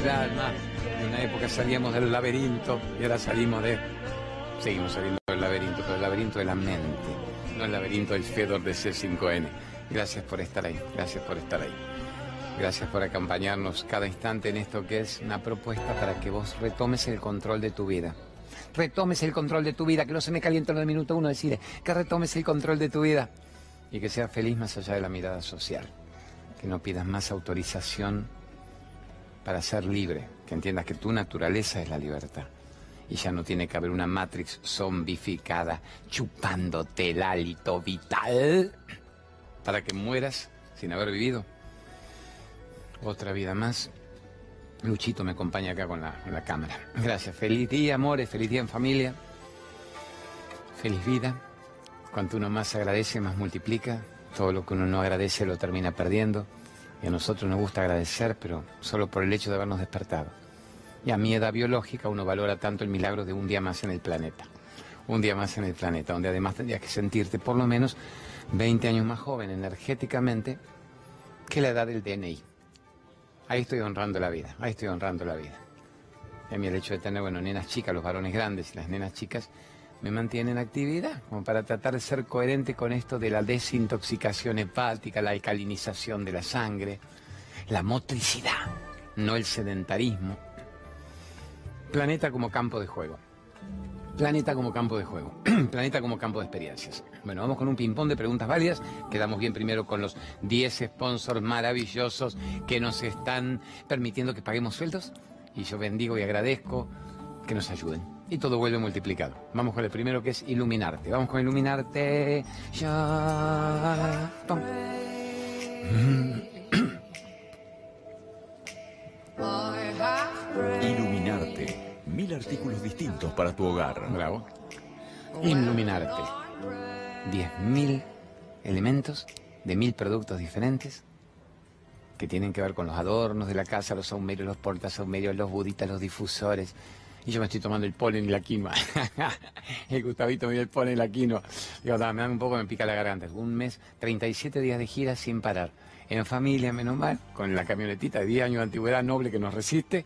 del alma. En una época salíamos del laberinto y ahora salimos de... Seguimos saliendo del laberinto, pero el laberinto de la mente, no el laberinto del Fedor de C5N. Gracias por estar ahí, gracias por estar ahí. Gracias por acompañarnos cada instante en esto que es una propuesta para que vos retomes el control de tu vida. Retomes el control de tu vida, que no se me caliente en el minuto uno decir que retomes el control de tu vida y que seas feliz más allá de la mirada social. Que no pidas más autorización para ser libre, que entiendas que tu naturaleza es la libertad. Y ya no tiene que haber una Matrix zombificada chupándote el hálito vital para que mueras sin haber vivido. Otra vida más. Luchito me acompaña acá con la, con la cámara. Gracias. Feliz día, amores. Feliz día en familia. Feliz vida. Cuanto uno más agradece, más multiplica. Todo lo que uno no agradece lo termina perdiendo. Y a nosotros nos gusta agradecer, pero solo por el hecho de habernos despertado. Y a mi edad biológica uno valora tanto el milagro de un día más en el planeta. Un día más en el planeta, donde además tendrías que sentirte por lo menos 20 años más joven energéticamente que la edad del DNI. Ahí estoy honrando la vida, ahí estoy honrando la vida. Y a mí el hecho de tener, bueno, nenas chicas, los varones grandes y las nenas chicas, me mantienen en actividad, como para tratar de ser coherente con esto de la desintoxicación hepática, la alcalinización de la sangre, la motricidad, no el sedentarismo. Planeta como campo de juego. Planeta como campo de juego. Planeta como campo de experiencias. Bueno, vamos con un ping-pong de preguntas válidas. Quedamos bien primero con los 10 sponsors maravillosos que nos están permitiendo que paguemos sueldos. Y yo bendigo y agradezco que nos ayuden. Y todo vuelve multiplicado. Vamos con el primero que es iluminarte. Vamos con iluminarte. Ya. Iluminarte. Mil artículos distintos para tu hogar. Bravo. Iluminarte. 10.000 elementos de mil productos diferentes que tienen que ver con los adornos de la casa, los saumerios, los portasaumerios, los buditas, los difusores. Y yo me estoy tomando el polen y la quinoa. el Gustavito me dio el polen y la quinoa. Digo, "Da, me da un poco, me pica la garganta. Un mes, 37 días de gira sin parar. En familia, menos mal, con la camionetita de 10 años de antigüedad noble que nos resiste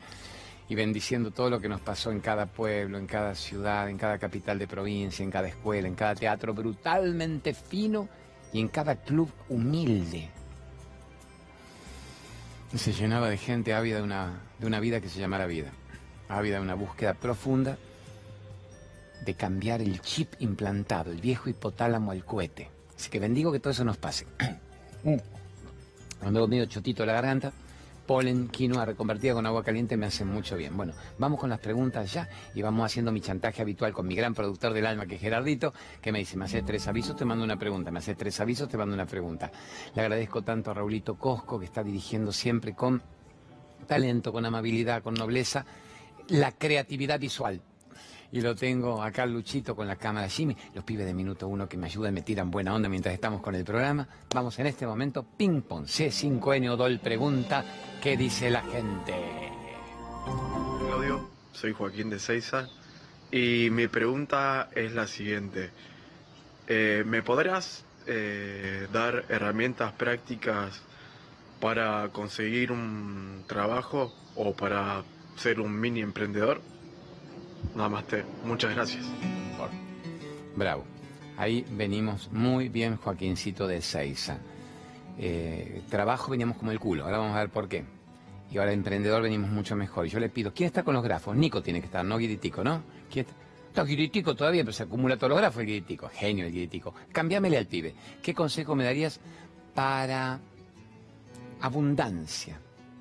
y bendiciendo todo lo que nos pasó en cada pueblo, en cada ciudad, en cada capital de provincia, en cada escuela, en cada teatro brutalmente fino y en cada club humilde. Se llenaba de gente ávida de una, de una vida que se llamara vida, ávida de una búsqueda profunda de cambiar el chip implantado, el viejo hipotálamo al cohete. Así que bendigo que todo eso nos pase. Cuando he comido chotito de la garganta, polen, quinoa reconvertida con agua caliente me hace mucho bien. Bueno, vamos con las preguntas ya y vamos haciendo mi chantaje habitual con mi gran productor del alma, que es Gerardito, que me dice, me haces tres avisos, te mando una pregunta, me haces tres avisos, te mando una pregunta. Le agradezco tanto a Raulito Cosco, que está dirigiendo siempre con talento, con amabilidad, con nobleza, la creatividad visual. Y lo tengo acá Luchito con la cámara Jimmy, los pibes de minuto uno que me ayudan, me tiran buena onda mientras estamos con el programa. Vamos en este momento, ping pong, C5N Odol pregunta, ¿qué dice la gente? Claudio, soy Joaquín de Seiza y mi pregunta es la siguiente. Eh, ¿Me podrás eh, dar herramientas prácticas para conseguir un trabajo o para ser un mini emprendedor? Nada más te. Muchas gracias. Bravo. Ahí venimos muy bien, Joaquincito de Seiza. Eh, trabajo veníamos como el culo, ahora vamos a ver por qué. Y ahora emprendedor venimos mucho mejor. Y yo le pido, ¿quién está con los grafos? Nico tiene que estar, no Guiritico, ¿no? ¿Quién está? No, Guiritico todavía, pero se acumula todos los grafos el Guiritico. Genio el Guiritico. Cambiámele al pibe. ¿Qué consejo me darías para abundancia?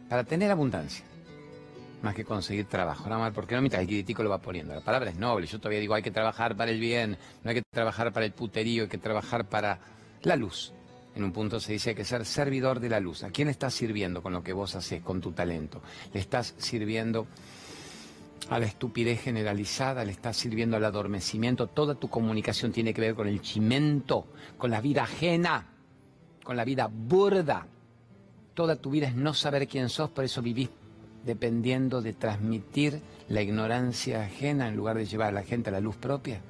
Para tener abundancia. Más que conseguir trabajo. Nada más, porque no mientras el Guiritico lo va poniendo. La palabra es noble. Yo todavía digo, hay que trabajar para el bien, no hay que trabajar para el puterío, hay que trabajar para la luz. En un punto se dice hay que ser servidor de la luz. ¿A quién estás sirviendo con lo que vos haces, con tu talento? ¿Le estás sirviendo a la estupidez generalizada? ¿Le estás sirviendo al adormecimiento? Toda tu comunicación tiene que ver con el chimento, con la vida ajena, con la vida burda. Toda tu vida es no saber quién sos, por eso vivís dependiendo de transmitir la ignorancia ajena en lugar de llevar a la gente a la luz propia.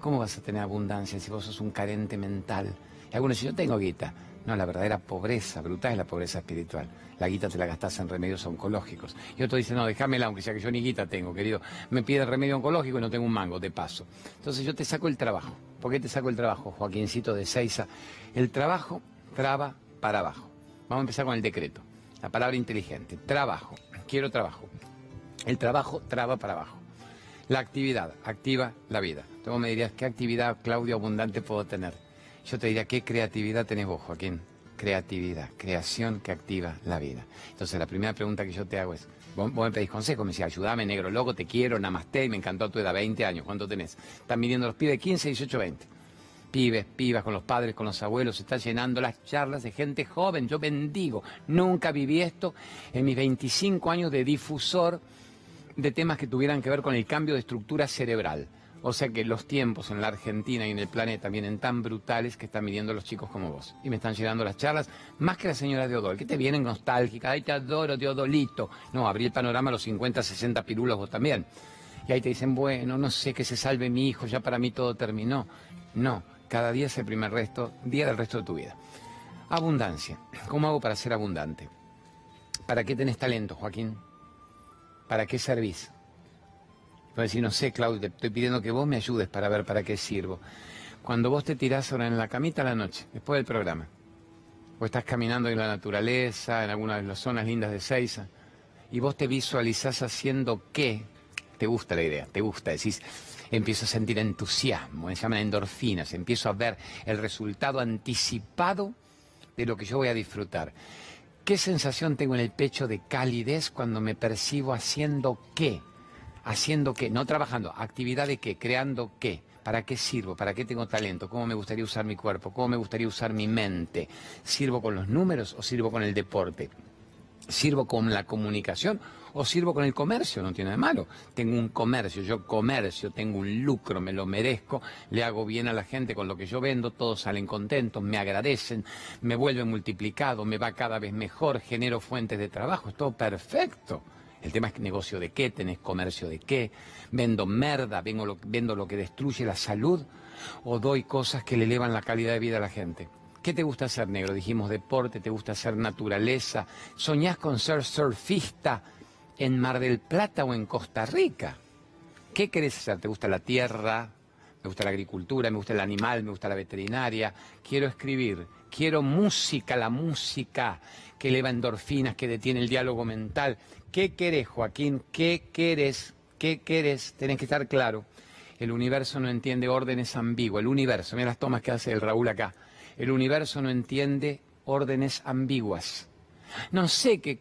¿Cómo vas a tener abundancia si vos sos un carente mental? Y algunos dicen, yo tengo guita. No, la verdadera pobreza brutal es la pobreza espiritual. La guita te la gastás en remedios oncológicos. Y otro dice, no, déjamela, aunque sea que yo ni guita tengo, querido. Me pide remedio oncológico y no tengo un mango, de paso. Entonces yo te saco el trabajo. ¿Por qué te saco el trabajo, Joaquincito de Seiza? El trabajo traba para abajo. Vamos a empezar con el decreto. La palabra inteligente. Trabajo. Quiero trabajo. El trabajo traba para abajo. La actividad activa la vida. Tú me dirías, ¿qué actividad, Claudio, abundante puedo tener? Yo te diría, ¿qué creatividad tenés vos, Joaquín? Creatividad, creación que activa la vida. Entonces, la primera pregunta que yo te hago es, vos, me pedís consejo, me decís, ayúdame, negro loco, te quiero, namaste, me encantó tu edad, 20 años, ¿cuánto tenés? Están midiendo los pibes 15, 18, 20. Pibes, pibas, con los padres, con los abuelos, se están llenando las charlas de gente joven. Yo bendigo, nunca viví esto en mis 25 años de difusor de temas que tuvieran que ver con el cambio de estructura cerebral. O sea que los tiempos en la Argentina y en el planeta vienen tan brutales que están midiendo los chicos como vos. Y me están llegando las charlas, más que la señora de Odol, que te vienen nostálgicas, ay te adoro, Odolito. No, abrí el panorama a los 50, 60 pirulos vos también. Y ahí te dicen, bueno, no sé que se salve mi hijo, ya para mí todo terminó. No, cada día es el primer resto, día del resto de tu vida. Abundancia. ¿Cómo hago para ser abundante? ¿Para qué tenés talento, Joaquín? ¿Para qué servís? Puedes decir, no sé, Claudio, te estoy pidiendo que vos me ayudes para ver para qué sirvo. Cuando vos te tirás ahora en la camita a la noche, después del programa, o estás caminando en la naturaleza, en alguna de las zonas lindas de Seiza, y vos te visualizás haciendo qué, te gusta la idea, te gusta, decís, empiezo a sentir entusiasmo, se llaman endorfinas, empiezo a ver el resultado anticipado de lo que yo voy a disfrutar. ¿Qué sensación tengo en el pecho de calidez cuando me percibo haciendo qué? haciendo qué, no trabajando, actividad de qué, creando qué, para qué sirvo, para qué tengo talento, cómo me gustaría usar mi cuerpo, cómo me gustaría usar mi mente, sirvo con los números o sirvo con el deporte, sirvo con la comunicación o sirvo con el comercio, no tiene de malo. Tengo un comercio, yo comercio, tengo un lucro, me lo merezco, le hago bien a la gente con lo que yo vendo, todos salen contentos, me agradecen, me vuelve multiplicado, me va cada vez mejor, genero fuentes de trabajo, es todo perfecto. El tema es negocio de qué, tenés comercio de qué, vendo merda, vendo lo, vendo lo que destruye la salud o doy cosas que le elevan la calidad de vida a la gente. ¿Qué te gusta hacer, negro? Dijimos deporte, te gusta hacer naturaleza. ¿Soñás con ser surfista en Mar del Plata o en Costa Rica? ¿Qué querés hacer? ¿Te gusta la tierra? Me gusta la agricultura, me gusta el animal, me gusta la veterinaria. Quiero escribir, quiero música, la música que eleva endorfinas, que detiene el diálogo mental. ¿Qué querés, Joaquín? ¿Qué querés? ¿Qué querés? Tenés que estar claro. El universo no entiende órdenes ambiguas. El universo, mira las tomas que hace el Raúl acá. El universo no entiende órdenes ambiguas. No sé qué,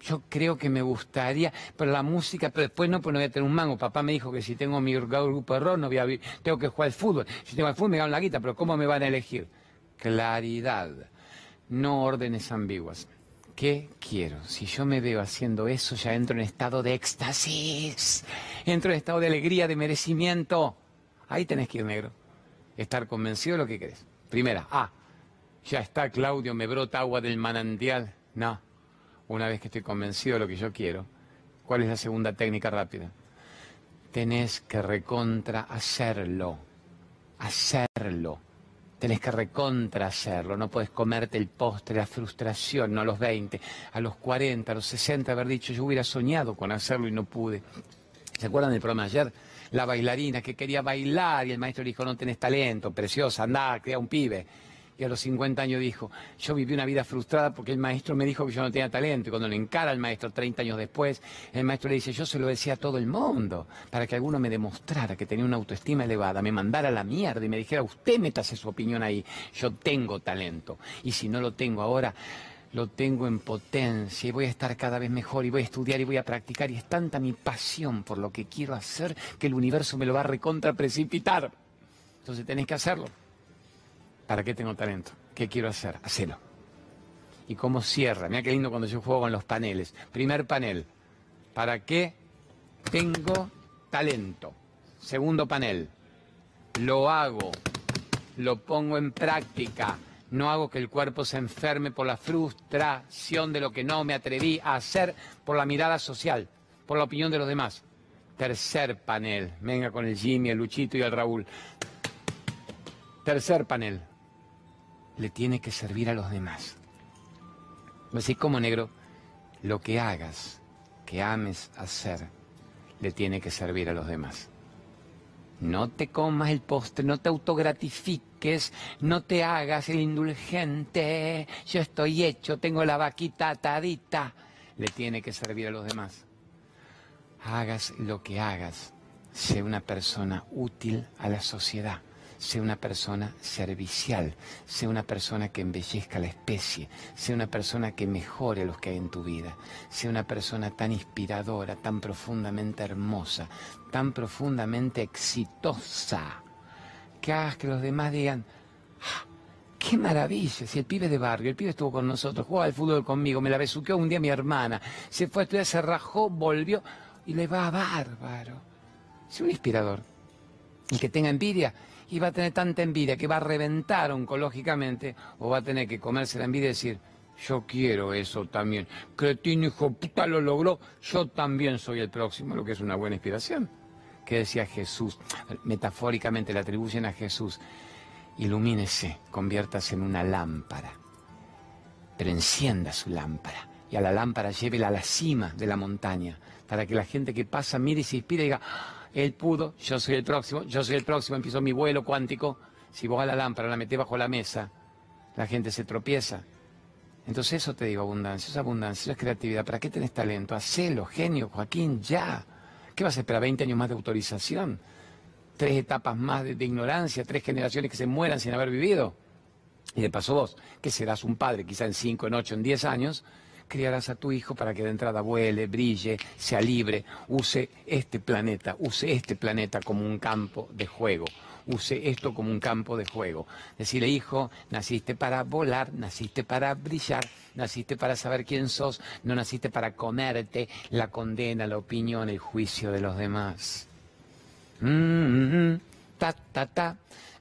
yo creo que me gustaría, pero la música, pero después no, pues no voy a tener un mango. Papá me dijo que si tengo mi grupo de rock, no voy a, tengo que jugar al fútbol. Si tengo el fútbol, me ganan la guita, pero ¿cómo me van a elegir? Claridad, no órdenes ambiguas. ¿Qué quiero? Si yo me veo haciendo eso, ya entro en estado de éxtasis, entro en estado de alegría, de merecimiento. Ahí tenés que ir negro. Estar convencido de lo que querés. Primera, ah, ya está Claudio, me brota agua del manantial. No, una vez que estoy convencido de lo que yo quiero, ¿cuál es la segunda técnica rápida? Tenés que recontra hacerlo, hacerlo. Tenés que recontra hacerlo, no puedes comerte el postre, la frustración, no a los 20, a los 40, a los 60, haber dicho yo hubiera soñado con hacerlo y no pude. ¿Se acuerdan del programa ayer? La bailarina que quería bailar y el maestro le dijo no tenés talento, preciosa, andá, crea un pibe y a los 50 años dijo, yo viví una vida frustrada porque el maestro me dijo que yo no tenía talento. Y cuando le encara al maestro 30 años después, el maestro le dice, yo se lo decía a todo el mundo, para que alguno me demostrara que tenía una autoestima elevada, me mandara a la mierda y me dijera, usted métase su opinión ahí, yo tengo talento. Y si no lo tengo ahora, lo tengo en potencia y voy a estar cada vez mejor y voy a estudiar y voy a practicar y es tanta mi pasión por lo que quiero hacer que el universo me lo va a recontra precipitar. Entonces tenés que hacerlo. ¿Para qué tengo talento? ¿Qué quiero hacer? Hacelo. ¿Y cómo cierra? Mira qué lindo cuando yo juego con los paneles. Primer panel. ¿Para qué tengo talento? Segundo panel. Lo hago. Lo pongo en práctica. No hago que el cuerpo se enferme por la frustración de lo que no me atreví a hacer por la mirada social, por la opinión de los demás. Tercer panel. Venga con el Jimmy, el Luchito y el Raúl. Tercer panel le tiene que servir a los demás. Así como negro, lo que hagas, que ames hacer, le tiene que servir a los demás. No te comas el postre, no te autogratifiques, no te hagas el indulgente. Yo estoy hecho, tengo la vaquita atadita. Le tiene que servir a los demás. Hagas lo que hagas, sé una persona útil a la sociedad sea una persona servicial, sea una persona que embellezca la especie, sea una persona que mejore los que hay en tu vida, sea una persona tan inspiradora, tan profundamente hermosa, tan profundamente exitosa, que hagas que los demás digan, ah, ¡Qué maravilla! Si el pibe de barrio, el pibe estuvo con nosotros, jugaba al fútbol conmigo, me la besuqueó un día mi hermana, se fue a estudiar, se rajó, volvió y le va a bárbaro. Es un inspirador. El que tenga envidia, y va a tener tanta envidia que va a reventar oncológicamente o va a tener que comerse la envidia y decir, yo quiero eso también. Cretino hijo puta lo logró, yo también soy el próximo, lo que es una buena inspiración. Que decía Jesús, metafóricamente le atribuyen a Jesús, ilumínese, conviértase en una lámpara, pero encienda su lámpara y a la lámpara llévela a la cima de la montaña, para que la gente que pasa mire y se inspire y diga, él pudo, yo soy el próximo, yo soy el próximo, empiezo mi vuelo cuántico. Si vos a la lámpara la metés bajo la mesa, la gente se tropieza. Entonces eso te digo abundancia, es abundancia, es creatividad. ¿Para qué tenés talento? Hacelo, genio, Joaquín, ya. ¿Qué vas a esperar? ¿20 años más de autorización? ¿Tres etapas más de, de ignorancia? ¿Tres generaciones que se mueran sin haber vivido? Y de paso vos, que serás un padre quizá en 5, en 8, en 10 años, criarás a tu hijo para que de entrada vuele, brille, sea libre, use este planeta, use este planeta como un campo de juego, use esto como un campo de juego. Decirle, hijo, naciste para volar, naciste para brillar, naciste para saber quién sos, no naciste para comerte la condena, la opinión, el juicio de los demás. Mm, ta, ta, ta.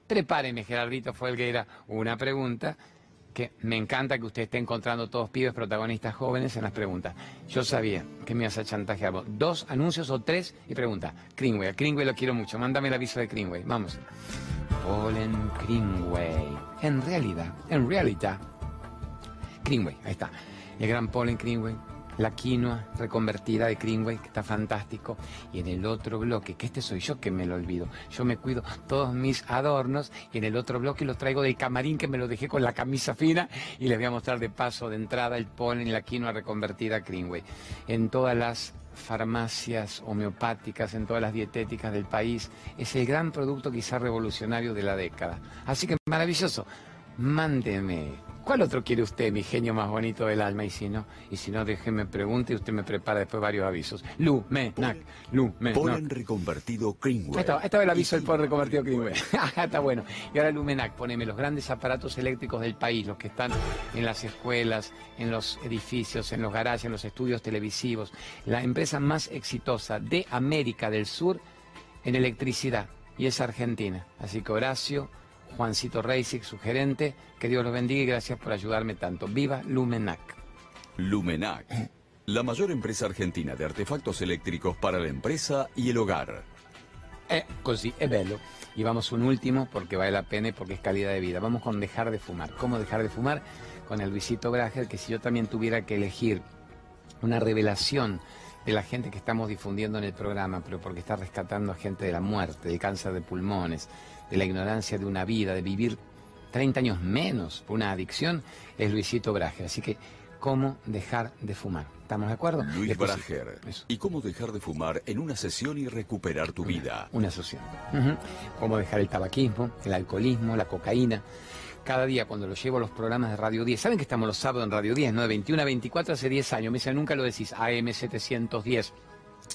Prepáreme, Gerardito Folguera, una pregunta que me encanta que usted esté encontrando todos pibes protagonistas jóvenes en las preguntas. Yo sabía que me ibas a chantajear. Dos anuncios o tres y pregunta. Greenway, a Greenway lo quiero mucho. Mándame el aviso de Greenway. Vamos. Polen Greenway. En realidad, en realidad. Greenway, ahí está. El gran Polen Greenway la quinoa reconvertida de Greenway, que está fantástico. Y en el otro bloque, que este soy yo que me lo olvido, yo me cuido todos mis adornos y en el otro bloque los traigo del camarín que me lo dejé con la camisa fina y les voy a mostrar de paso, de entrada, el polen y la quinoa reconvertida Greenway. En todas las farmacias homeopáticas, en todas las dietéticas del país, es el gran producto quizá revolucionario de la década. Así que maravilloso, mándeme ¿Cuál otro quiere usted, mi genio más bonito del alma? Y si no, y si no, déjeme pregunte y usted me prepara después varios avisos. Lu, me, nac, lu, me, Polen reconvertido Greenway. Ahí está, el aviso del polen reconvertido Greenway. está bueno. Y ahora Lumenac, poneme los grandes aparatos eléctricos del país, los que están en las escuelas, en los edificios, en los garajes, en los estudios televisivos. La empresa más exitosa de América del Sur en electricidad. Y es Argentina. Así que Horacio Juancito Reisig, su gerente. Que Dios los bendiga y gracias por ayudarme tanto. Viva Lumenac. Lumenac, la mayor empresa argentina de artefactos eléctricos para la empresa y el hogar. Eh, così, es bello. Y vamos un último porque vale la pena y porque es calidad de vida. Vamos con dejar de fumar. ¿Cómo dejar de fumar? Con el Luisito Brager, que si yo también tuviera que elegir una revelación de la gente que estamos difundiendo en el programa, pero porque está rescatando a gente de la muerte, del cáncer de pulmones, de la ignorancia de una vida, de vivir 30 años menos por una adicción, es Luisito Brager. Así que, ¿cómo dejar de fumar? ¿Estamos de acuerdo? Luis Brager. ¿Y cómo dejar de fumar en una sesión y recuperar tu vida? Una sesión. Cómo dejar el tabaquismo, el alcoholismo, la cocaína. Cada día cuando lo llevo a los programas de Radio 10, ¿saben que estamos los sábados en Radio 10, no? De 21 a 24 hace 10 años. Me dicen, nunca lo decís, AM 710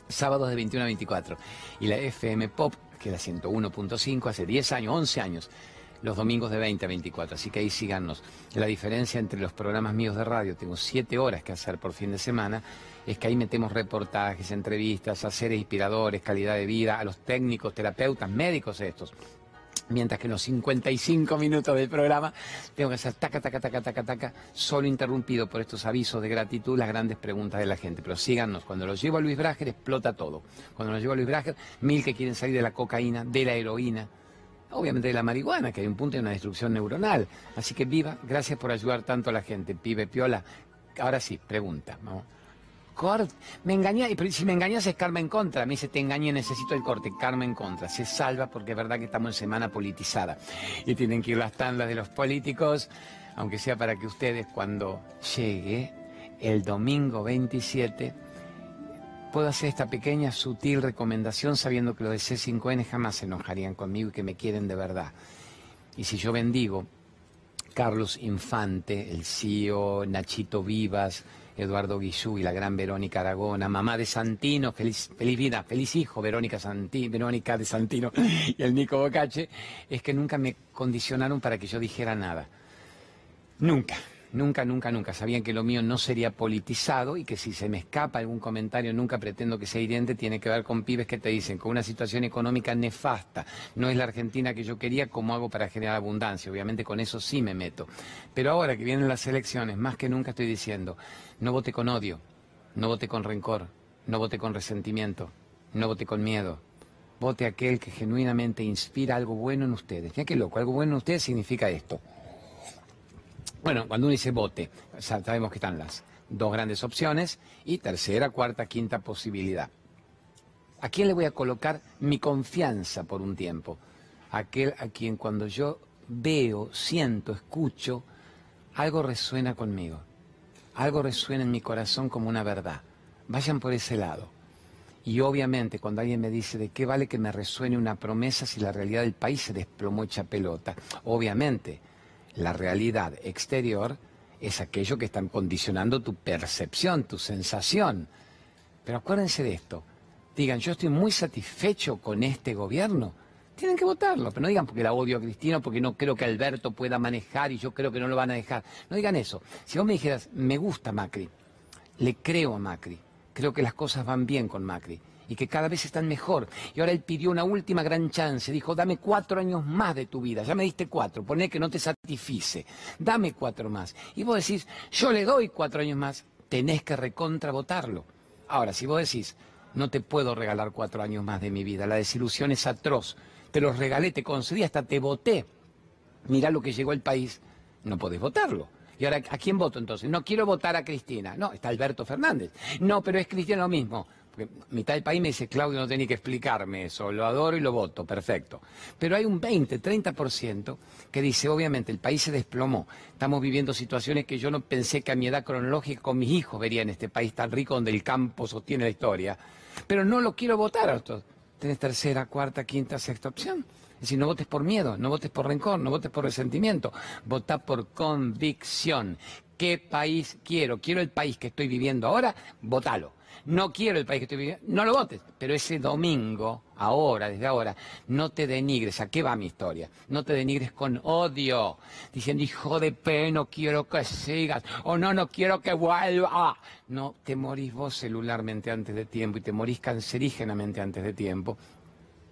sábados de 21 a 24. Y la FM Pop que la 101.5 hace 10 años, 11 años, los domingos de 20 a 24. Así que ahí síganos. La diferencia entre los programas míos de radio, tengo 7 horas que hacer por fin de semana, es que ahí metemos reportajes, entrevistas, a seres inspiradores, calidad de vida, a los técnicos, terapeutas, médicos estos. Mientras que en los 55 minutos del programa tengo que hacer taca, taca, taca, taca, taca, solo interrumpido por estos avisos de gratitud, las grandes preguntas de la gente. Pero síganos, cuando los llevo a Luis Brager explota todo. Cuando los llevo a Luis Brager, mil que quieren salir de la cocaína, de la heroína, Obviamente de la marihuana, que hay un punto de una destrucción neuronal. Así que viva, gracias por ayudar tanto a la gente, pibe, piola. Ahora sí, pregunta. ¿no? Me engañé, pero si me engañas es karma en contra. Me dice, te engañé, necesito el corte, karma en contra. Se salva porque es verdad que estamos en semana politizada. Y tienen que ir las tandas de los políticos, aunque sea para que ustedes cuando llegue el domingo 27 puedo hacer esta pequeña sutil recomendación sabiendo que los de C5N jamás se enojarían conmigo y que me quieren de verdad. Y si yo bendigo Carlos Infante, el CEO, Nachito Vivas, Eduardo Guillú y la gran Verónica Aragona, mamá de Santino, feliz, feliz vida, feliz hijo, Verónica, Santi, Verónica de Santino y el Nico Bocache, es que nunca me condicionaron para que yo dijera nada. Nunca. Nunca, nunca, nunca. Sabían que lo mío no sería politizado y que si se me escapa algún comentario, nunca pretendo que sea hiriente, tiene que ver con pibes que te dicen, con una situación económica nefasta. No es la Argentina que yo quería, ¿cómo hago para generar abundancia? Obviamente con eso sí me meto. Pero ahora que vienen las elecciones, más que nunca estoy diciendo, no vote con odio, no vote con rencor, no vote con resentimiento, no vote con miedo. Vote aquel que genuinamente inspira algo bueno en ustedes. Mira qué loco, algo bueno en ustedes significa esto. Bueno, cuando uno dice vote, sabemos que están las dos grandes opciones y tercera, cuarta, quinta posibilidad. ¿A quién le voy a colocar mi confianza por un tiempo? Aquel a quien cuando yo veo, siento, escucho, algo resuena conmigo. Algo resuena en mi corazón como una verdad. Vayan por ese lado. Y obviamente cuando alguien me dice de qué vale que me resuene una promesa si la realidad del país se desplomó hecha pelota, obviamente la realidad exterior es aquello que está condicionando tu percepción, tu sensación. Pero acuérdense de esto. Digan, yo estoy muy satisfecho con este gobierno. Tienen que votarlo, pero no digan porque la odio a Cristina, porque no creo que Alberto pueda manejar y yo creo que no lo van a dejar. No digan eso. Si vos me dijeras, me gusta Macri, le creo a Macri, creo que las cosas van bien con Macri, y que cada vez están mejor. Y ahora él pidió una última gran chance, dijo, dame cuatro años más de tu vida, ya me diste cuatro, poné que no te satisfice, dame cuatro más. Y vos decís, yo le doy cuatro años más, tenés que recontravotarlo. Ahora, si vos decís, no te puedo regalar cuatro años más de mi vida, la desilusión es atroz, te los regalé, te concedí, hasta te voté, mirá lo que llegó el país, no podés votarlo. Y ahora, ¿a quién voto entonces? No quiero votar a Cristina. No, está Alberto Fernández. No, pero es Cristina lo mismo mitad del país me dice, Claudio, no tenía que explicarme eso, lo adoro y lo voto, perfecto. Pero hay un 20, 30% que dice, obviamente, el país se desplomó, estamos viviendo situaciones que yo no pensé que a mi edad cronológica con mis hijos vería en este país tan rico donde el campo sostiene la historia, pero no lo quiero votar. a Tenés tercera, cuarta, quinta, sexta opción. Es decir, no votes por miedo, no votes por rencor, no votes por resentimiento, vota por convicción. ¿Qué país quiero? ¿Quiero el país que estoy viviendo ahora? Votalo no quiero el país que estoy viviendo, no lo votes. Pero ese domingo, ahora, desde ahora, no te denigres. ¿A qué va mi historia? No te denigres con odio, diciendo, hijo de P, no quiero que sigas, o no, no quiero que vuelva. No, te morís vos celularmente antes de tiempo y te morís cancerígenamente antes de tiempo.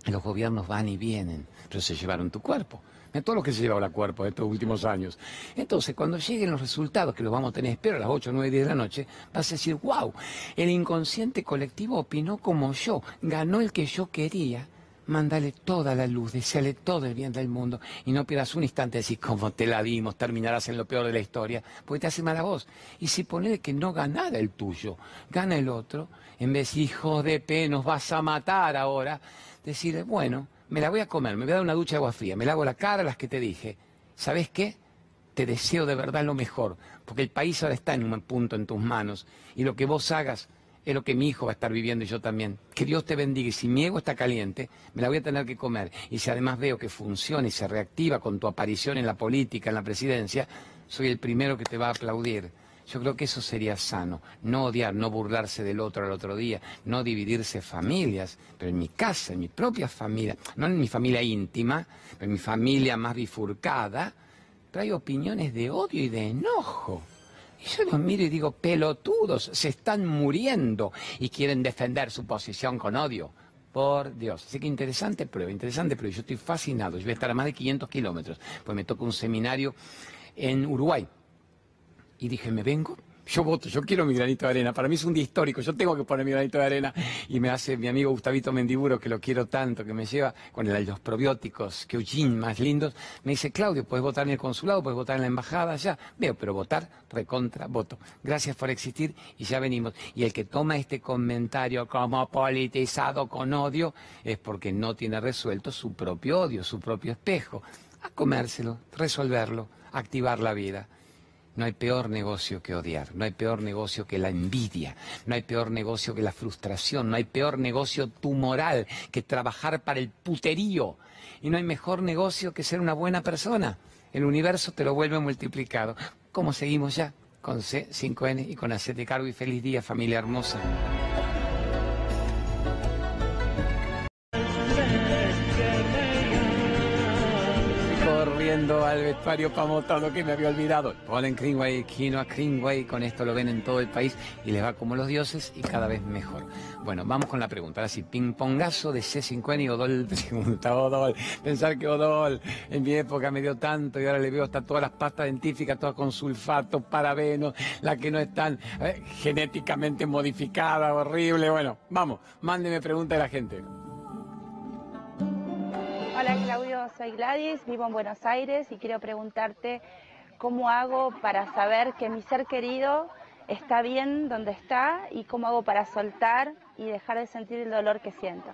Los gobiernos van y vienen, pero se llevaron tu cuerpo todo lo que se lleva al cuerpo de estos últimos años. Entonces, cuando lleguen los resultados, que los vamos a tener, espero, a las 8, 9, 10 de la noche, vas a decir, wow, el inconsciente colectivo opinó como yo, ganó el que yo quería. Mándale toda la luz, deseale todo el bien del mundo y no pierdas un instante de decir, como te la dimos, terminarás en lo peor de la historia, porque te hace mala voz. Y si ponele que no ganara el tuyo, gana el otro, en vez, hijo de P, nos vas a matar ahora, decirle, bueno, me la voy a comer, me voy a dar una ducha de agua fría, me lavo la cara, las que te dije. ¿Sabes qué? Te deseo de verdad lo mejor, porque el país ahora está en un punto en tus manos y lo que vos hagas es lo que mi hijo va a estar viviendo y yo también. Que Dios te bendiga y si mi ego está caliente, me la voy a tener que comer. Y si además veo que funciona y se reactiva con tu aparición en la política, en la presidencia, soy el primero que te va a aplaudir. Yo creo que eso sería sano, no odiar, no burlarse del otro al otro día, no dividirse familias, pero en mi casa, en mi propia familia, no en mi familia íntima, pero en mi familia más bifurcada, hay opiniones de odio y de enojo. Y yo los miro y digo, pelotudos, se están muriendo y quieren defender su posición con odio. Por Dios. Así que interesante prueba, interesante prueba. Yo estoy fascinado. Yo voy a estar a más de 500 kilómetros, pues me toca un seminario en Uruguay y dije, me vengo, yo voto, yo quiero mi granito de arena. Para mí es un día histórico, yo tengo que poner mi granito de arena. Y me hace mi amigo Gustavito Mendiburo, que lo quiero tanto, que me lleva con los probióticos que Eugene más lindos. Me dice, Claudio, puedes votar en el consulado, puedes votar en la embajada, ya. Veo, pero votar, recontra, voto. Gracias por existir y ya venimos. Y el que toma este comentario como politizado con odio es porque no tiene resuelto su propio odio, su propio espejo. A comérselo, resolverlo, activar la vida. No hay peor negocio que odiar, no hay peor negocio que la envidia, no hay peor negocio que la frustración, no hay peor negocio tumoral que trabajar para el puterío. Y no hay mejor negocio que ser una buena persona. El universo te lo vuelve multiplicado. ¿Cómo seguimos ya? Con C, 5N y con AC de cargo y feliz día, familia hermosa. Al vestuario pamotado que me había olvidado. Ponen Greenway, Quinoa Greenway, con esto lo ven en todo el país y les va como los dioses y cada vez mejor. Bueno, vamos con la pregunta. Ahora sí, ping-pongazo de C5N y Odol pregunta, Odol, pensar que Odol en mi época me dio tanto y ahora le veo hasta todas las pastas dentíficas, todas con sulfato, parabenos, las que no están eh, genéticamente modificadas, horrible. Bueno, vamos, mándeme pregunta de la gente. Hola Claudio, soy Gladys, vivo en Buenos Aires y quiero preguntarte cómo hago para saber que mi ser querido está bien donde está y cómo hago para soltar y dejar de sentir el dolor que siento.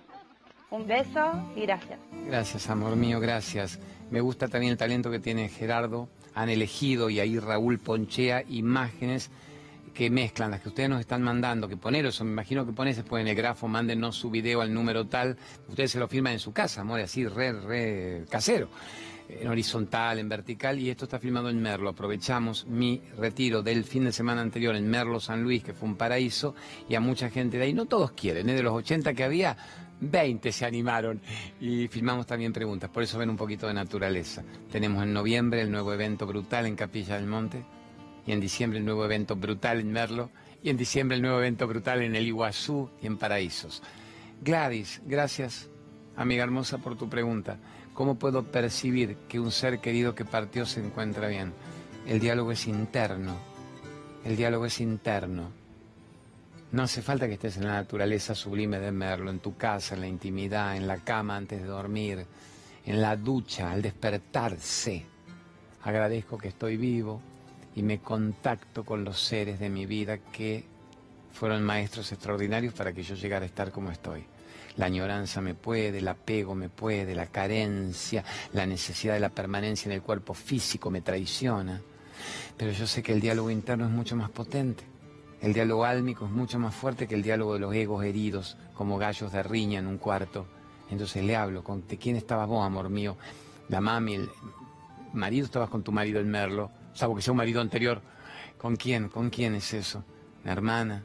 Un beso y gracias. Gracias, amor mío, gracias. Me gusta también el talento que tiene Gerardo. Han elegido y ahí Raúl ponchea imágenes que mezclan, las que ustedes nos están mandando, que poner eso, me imagino que pones después en el grafo, mándenos su video al número tal, ustedes se lo firman en su casa, amor, así, re, re casero, en horizontal, en vertical, y esto está filmado en Merlo. Aprovechamos mi retiro del fin de semana anterior en Merlo, San Luis, que fue un paraíso, y a mucha gente de ahí, no todos quieren, ¿eh? de los 80 que había, 20 se animaron y filmamos también preguntas, por eso ven un poquito de naturaleza. Tenemos en noviembre el nuevo evento brutal en Capilla del Monte, y en diciembre el nuevo evento brutal en Merlo, y en diciembre el nuevo evento brutal en el Iguazú y en Paraísos. Gladys, gracias, amiga hermosa, por tu pregunta. ¿Cómo puedo percibir que un ser querido que partió se encuentra bien? El diálogo es interno, el diálogo es interno. No hace falta que estés en la naturaleza sublime de Merlo, en tu casa, en la intimidad, en la cama antes de dormir, en la ducha, al despertarse. Agradezco que estoy vivo, y me contacto con los seres de mi vida que fueron maestros extraordinarios para que yo llegara a estar como estoy. La añoranza me puede, el apego me puede, la carencia, la necesidad de la permanencia en el cuerpo físico me traiciona. Pero yo sé que el diálogo interno es mucho más potente. El diálogo álmico es mucho más fuerte que el diálogo de los egos heridos, como gallos de riña en un cuarto. Entonces le hablo, con, ¿de quién estabas vos, amor mío? La mami, el marido, estabas con tu marido el Merlo salvo que sea un marido anterior. ¿Con quién? ¿Con quién es eso? Mi hermana.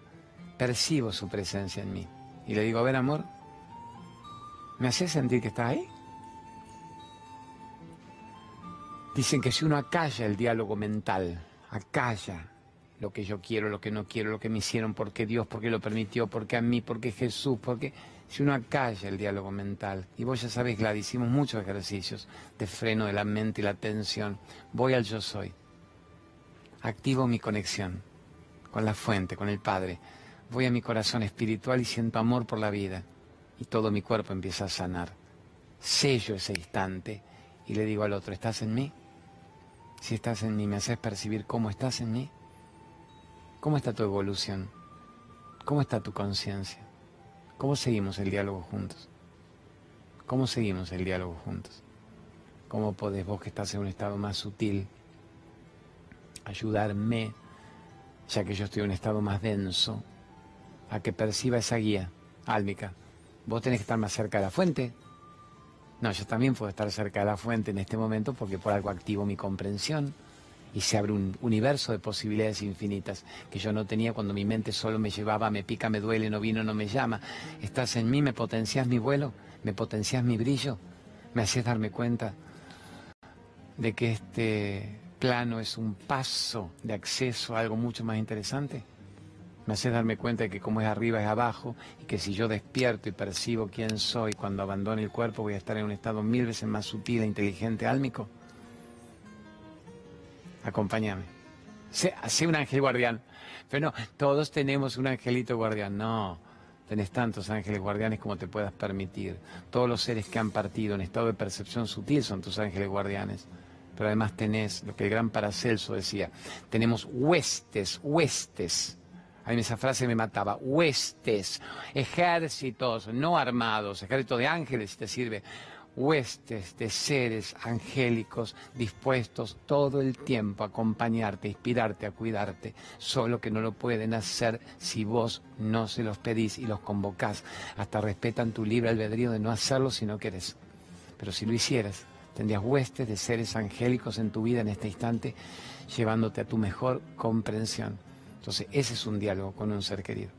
Percibo su presencia en mí. Y le digo, a ver, amor, ¿me hace sentir que está ahí? Dicen que si uno acalla el diálogo mental, acalla lo que yo quiero, lo que no quiero, lo que me hicieron, por qué Dios, por qué lo permitió, por qué a mí, por qué Jesús, por qué... Si uno acalla el diálogo mental, y vos ya sabés, Gladys, hicimos muchos ejercicios de freno de la mente y la atención, voy al yo soy activo mi conexión con la fuente, con el Padre. Voy a mi corazón espiritual y siento amor por la vida y todo mi cuerpo empieza a sanar. Sello ese instante y le digo al otro, ¿estás en mí? Si estás en mí, ¿me haces percibir cómo estás en mí? ¿Cómo está tu evolución? ¿Cómo está tu conciencia? ¿Cómo seguimos el diálogo juntos? ¿Cómo seguimos el diálogo juntos? ¿Cómo podés vos que estás en un estado más sutil ayudarme, ya que yo estoy en un estado más denso, a que perciba esa guía álmica. Vos tenés que estar más cerca de la fuente. No, yo también puedo estar cerca de la fuente en este momento porque por algo activo mi comprensión y se abre un universo de posibilidades infinitas que yo no tenía cuando mi mente solo me llevaba, me pica, me duele, no vino, no me llama. Estás en mí, me potencias mi vuelo, me potencias mi brillo, me haces darme cuenta de que este plano es un paso de acceso a algo mucho más interesante. Me hace darme cuenta de que como es arriba es abajo y que si yo despierto y percibo quién soy cuando abandone el cuerpo voy a estar en un estado mil veces más sutil e inteligente, álmico. Acompáñame. Sé, sé un ángel guardián. Pero no, todos tenemos un angelito guardián. No, tenés tantos ángeles guardianes como te puedas permitir. Todos los seres que han partido en estado de percepción sutil son tus ángeles guardianes. Pero además tenés lo que el gran Paracelso decía, tenemos huestes, huestes. A mí esa frase me mataba, huestes, ejércitos no armados, ejército de ángeles te sirve, huestes de seres angélicos dispuestos todo el tiempo a acompañarte, a inspirarte, a cuidarte, solo que no lo pueden hacer si vos no se los pedís y los convocás. Hasta respetan tu libre albedrío de no hacerlo si no querés. Pero si lo hicieras, tendrías huestes de seres angélicos en tu vida en este instante, llevándote a tu mejor comprensión. Entonces, ese es un diálogo con un ser querido.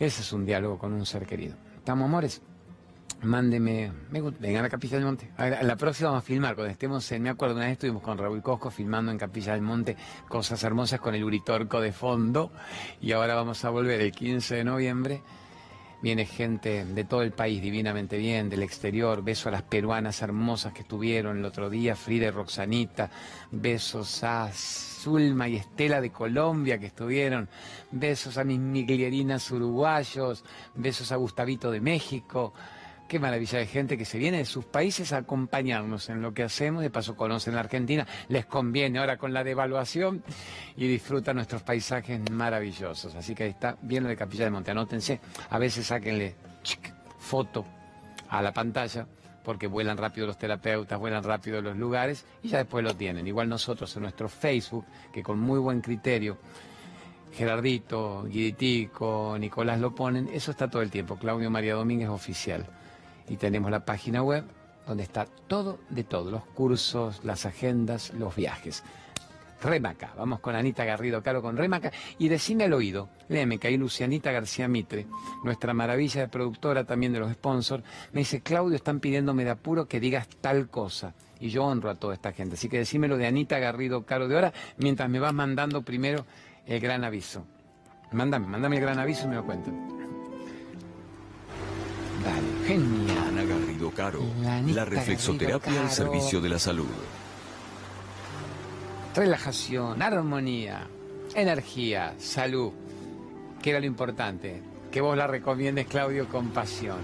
Ese es un diálogo con un ser querido. ¿Estamos, amores? mándeme, vengan a Capilla del Monte. la próxima vamos a filmar, cuando estemos en, me acuerdo una vez estuvimos con Raúl Cosco filmando en Capilla del Monte cosas hermosas con el Uritorco de fondo y ahora vamos a volver el 15 de noviembre. Viene gente de todo el país divinamente bien, del exterior. Beso a las peruanas hermosas que estuvieron el otro día, Frida y Roxanita. Besos a Zulma y Estela de Colombia que estuvieron. Besos a mis miglierinas uruguayos. Besos a Gustavito de México. Qué maravilla de gente que se viene de sus países a acompañarnos en lo que hacemos. De paso conocen la Argentina, les conviene ahora con la devaluación y disfrutan nuestros paisajes maravillosos. Así que ahí está, bien lo de Capilla de Monte. Anótense, a veces sáquenle foto a la pantalla porque vuelan rápido los terapeutas, vuelan rápido los lugares y ya después lo tienen. Igual nosotros en nuestro Facebook, que con muy buen criterio Gerardito, Guiditico, Nicolás lo ponen, eso está todo el tiempo. Claudio María Domínguez oficial y tenemos la página web donde está todo de todo, los cursos, las agendas, los viajes. Remaca, vamos con Anita Garrido Caro con Remaca y decime al oído, léeme que ahí Lucianita García Mitre, nuestra maravilla de productora también de los sponsors, me dice, Claudio, están pidiéndome de apuro que digas tal cosa. Y yo honro a toda esta gente. Así que decímelo de Anita Garrido Caro de ahora, mientras me vas mandando primero el gran aviso. Mándame, mándame el gran aviso y me lo cuento. Genial. Caro. La, reflexoterapia al servicio de la salud. Relajación, armonía, energía, salud. ¿Qué era lo importante? Que vos la recomiendes, Claudio, con pasión.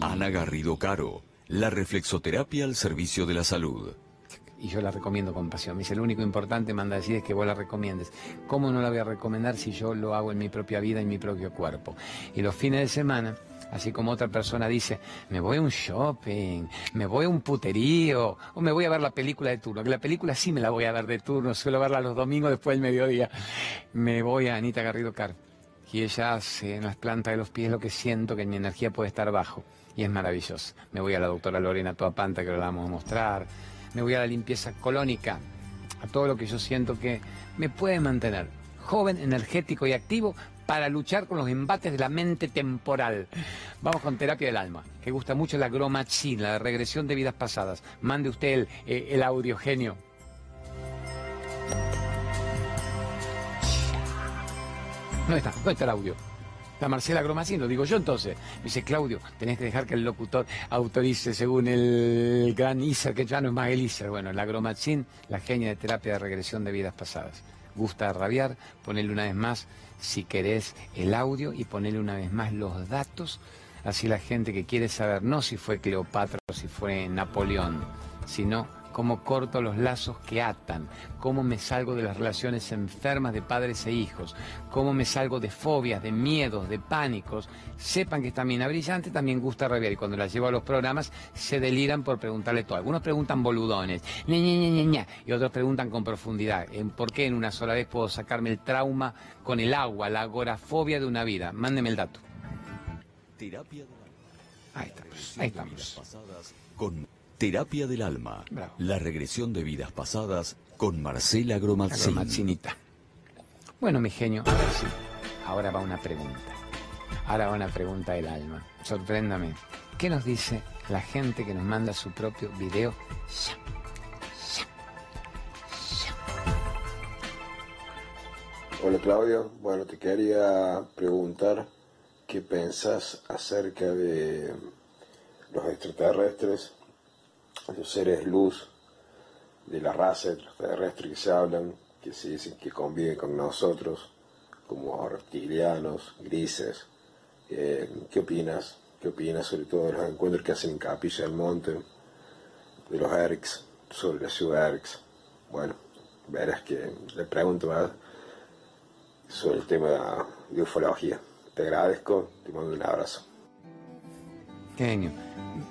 Ana Garrido Caro. La reflexoterapia al servicio de la salud y yo la recomiendo con pasión. Me dice, lo único importante, manda decir, es que vos la recomiendes. ¿Cómo no la voy a recomendar si yo lo hago en mi propia vida, en mi propio cuerpo? Y los fines de semana, así como otra persona dice, me voy a un shopping, me voy a un puterío, o me voy a ver la película de turno, que la película sí me la voy a ver de turno, suelo verla los domingos después del mediodía. Me voy a Anita Garrido Car. Y ella hace en las plantas de los pies lo que siento que mi energía puede estar bajo. Y es maravilloso. Me voy a la doctora Lorena Toapanta, que lo vamos a mostrar me voy a la limpieza colónica, a todo lo que yo siento que me puede mantener joven, energético y activo para luchar con los embates de la mente temporal. Vamos con terapia del alma, que gusta mucho la gromachin, la regresión de vidas pasadas. Mande usted el, eh, el audio genio. ¿Dónde está? ¿Dónde está el audio? la Marcela Gromacín, lo digo yo entonces. Dice, Claudio, tenés que dejar que el locutor autorice según el gran Iser, que ya no es más el Iser. Bueno, la Gromacín, la genia de terapia de regresión de vidas pasadas. Gusta rabiar, ponele una vez más, si querés, el audio y ponele una vez más los datos. Así la gente que quiere saber, no si fue Cleopatra o si fue Napoleón, sino cómo corto los lazos que atan, cómo me salgo de las relaciones enfermas de padres e hijos, cómo me salgo de fobias, de miedos, de pánicos. Sepan que esta mina brillante también gusta rabiar y cuando la llevo a los programas se deliran por preguntarle todo. Algunos preguntan boludones, y otros preguntan con profundidad, en por qué en una sola vez puedo sacarme el trauma con el agua, la agorafobia de una vida. Mándeme el dato. Ahí estamos, ahí estamos. Con Terapia del Alma. La regresión de vidas pasadas con Marcela Gromazzini. Bueno, mi genio, a ver si. Ahora va una pregunta. Ahora va una pregunta del alma. Sorpréndame. ¿Qué nos dice la gente que nos manda su propio video? Hola Claudio, bueno te quería preguntar qué pensás acerca de los extraterrestres los seres luz de la raza extraterrestre que se hablan, que se dicen que conviven con nosotros, como reptilianos, grises. Eh, ¿Qué opinas? ¿Qué opinas sobre todo de los encuentros que hacen en Capilla del Monte, de los ERCs, sobre la ciudad ERCs? Bueno, verás que le pregunto más sobre el tema de ufología. Te agradezco, te mando un abrazo. Genio.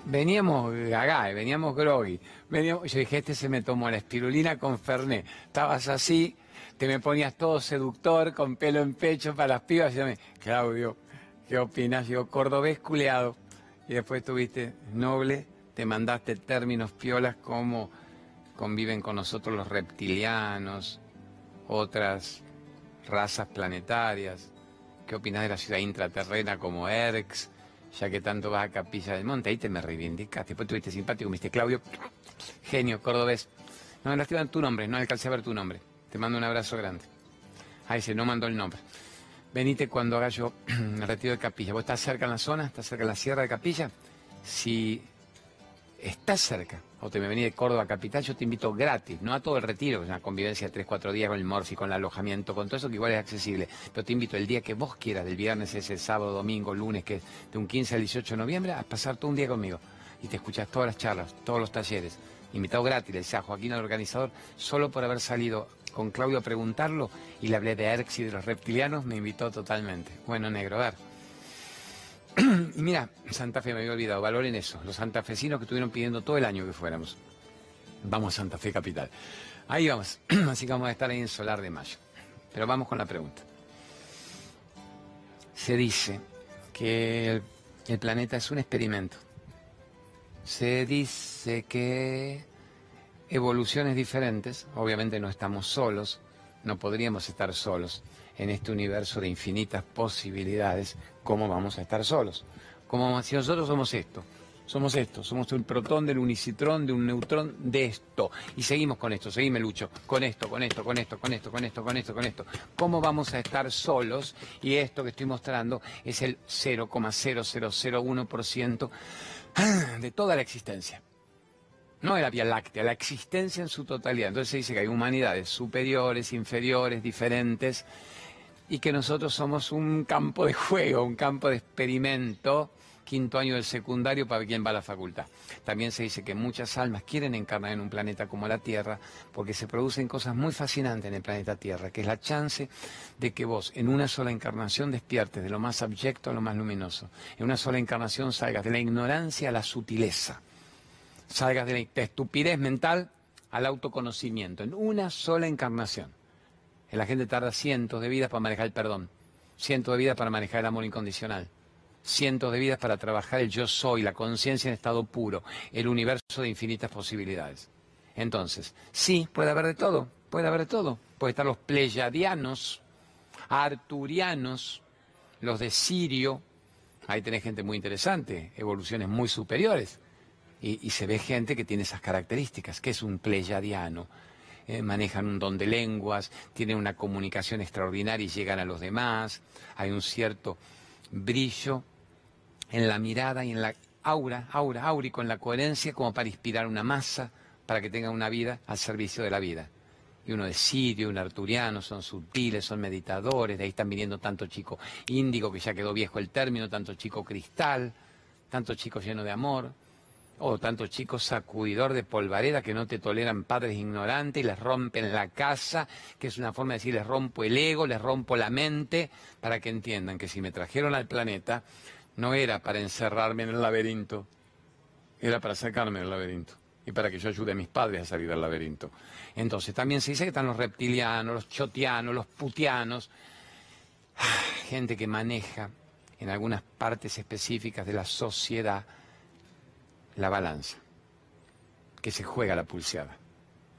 Veníamos gaga, veníamos groggy. Veníamos, yo dije, este se me tomó la espirulina con Fernet. Estabas así, te me ponías todo seductor, con pelo en pecho para las pibas. Y yo me, Claudio, ¿qué opinas? Yo, cordobés culeado. Y después tuviste noble, te mandaste términos piolas como conviven con nosotros los reptilianos, otras razas planetarias. ¿Qué opinas de la ciudad intraterrena como Erx? Ya que tanto vas a Capilla del Monte, ahí te me reivindicaste. Después tuviste simpático, me Claudio, genio, cordobés. No, en tu nombre, no alcancé a ver tu nombre. Te mando un abrazo grande. Ahí se no mandó el nombre. Venite cuando haga yo el retiro de Capilla. ¿Vos estás cerca en la zona? ¿Estás cerca en la sierra de Capilla? Si estás cerca, o te me venís de Córdoba capital, yo te invito gratis, no a todo el retiro, es una convivencia de 3, 4 días con el morfi, con el alojamiento, con todo eso que igual es accesible, pero te invito el día que vos quieras, del viernes, ese sábado, domingo, lunes, que es de un 15 al 18 de noviembre, a pasar todo un día conmigo. Y te escuchas todas las charlas, todos los talleres. Invitado gratis, le decía a Joaquín, al organizador, solo por haber salido con Claudio a preguntarlo y le hablé de Erx y de los reptilianos, me invitó totalmente. Bueno, negro, a ver. y mira, Santa Fe me había olvidado, valoren eso, los santafesinos que estuvieron pidiendo todo el año que fuéramos. Vamos a Santa Fe Capital. Ahí vamos, así que vamos a estar ahí en Solar de Mayo. Pero vamos con la pregunta. Se dice que el, planeta es un experimento. Se dice que evoluciones diferentes, obviamente no estamos solos, no podríamos estar solos en este universo de infinitas posibilidades, ¿cómo vamos a estar solos? Como si nosotros somos esto, somos esto, somos el protón del unicitrón, de un neutrón, de esto. Y seguimos con esto, seguime Lucho, con esto, con esto, con esto, con esto, con esto, con esto, con esto. ¿Cómo vamos a estar solos? Y esto que estoy mostrando es el 0,0001% de toda la existencia. No de la Vía Láctea, la existencia en su totalidad. Entonces se dice que hay humanidades superiores, inferiores, diferentes, y que nosotros somos un campo de juego, un campo de experimento quinto año del secundario para quien va a la facultad. También se dice que muchas almas quieren encarnar en un planeta como la Tierra porque se producen cosas muy fascinantes en el planeta Tierra, que es la chance de que vos en una sola encarnación despiertes de lo más abyecto a lo más luminoso. En una sola encarnación salgas de la ignorancia a la sutileza. Salgas de la estupidez mental al autoconocimiento. En una sola encarnación. La gente tarda cientos de vidas para manejar el perdón, cientos de vidas para manejar el amor incondicional cientos de vidas para trabajar el yo soy, la conciencia en estado puro, el universo de infinitas posibilidades. Entonces, sí, puede haber de todo, puede haber de todo. Puede estar los pleyadianos, arturianos, los de Sirio, ahí tenés gente muy interesante, evoluciones muy superiores. Y, se ve gente que tiene esas características, que es un pleyadiano. Eh, manejan un don de lenguas, tienen una comunicación extraordinaria y llegan a los demás, hay un cierto brillo en la mirada y en la aura, aura, áurico, en la coherencia como para inspirar una masa para que tenga una vida al servicio de la vida. Y uno de Sirio, un arturiano, son sutiles, son meditadores, de ahí están viniendo tanto chico índigo, que ya quedó viejo el término, tanto chico cristal, tanto chico lleno de amor, o tanto chico sacudidor de polvareda que no te toleran padres ignorantes y les rompen la casa, que es una forma de decir les rompo el ego, les rompo la mente, para que entiendan que si me trajeron al planeta no era para encerrarme en el laberinto, era para sacarme del laberinto y para que yo ayude a mis padres a salir del laberinto. Entonces también se dice que están los reptilianos, los chotianos, los putianos, gente que maneja en algunas partes específicas de la sociedad la balanza, que se juega la pulseada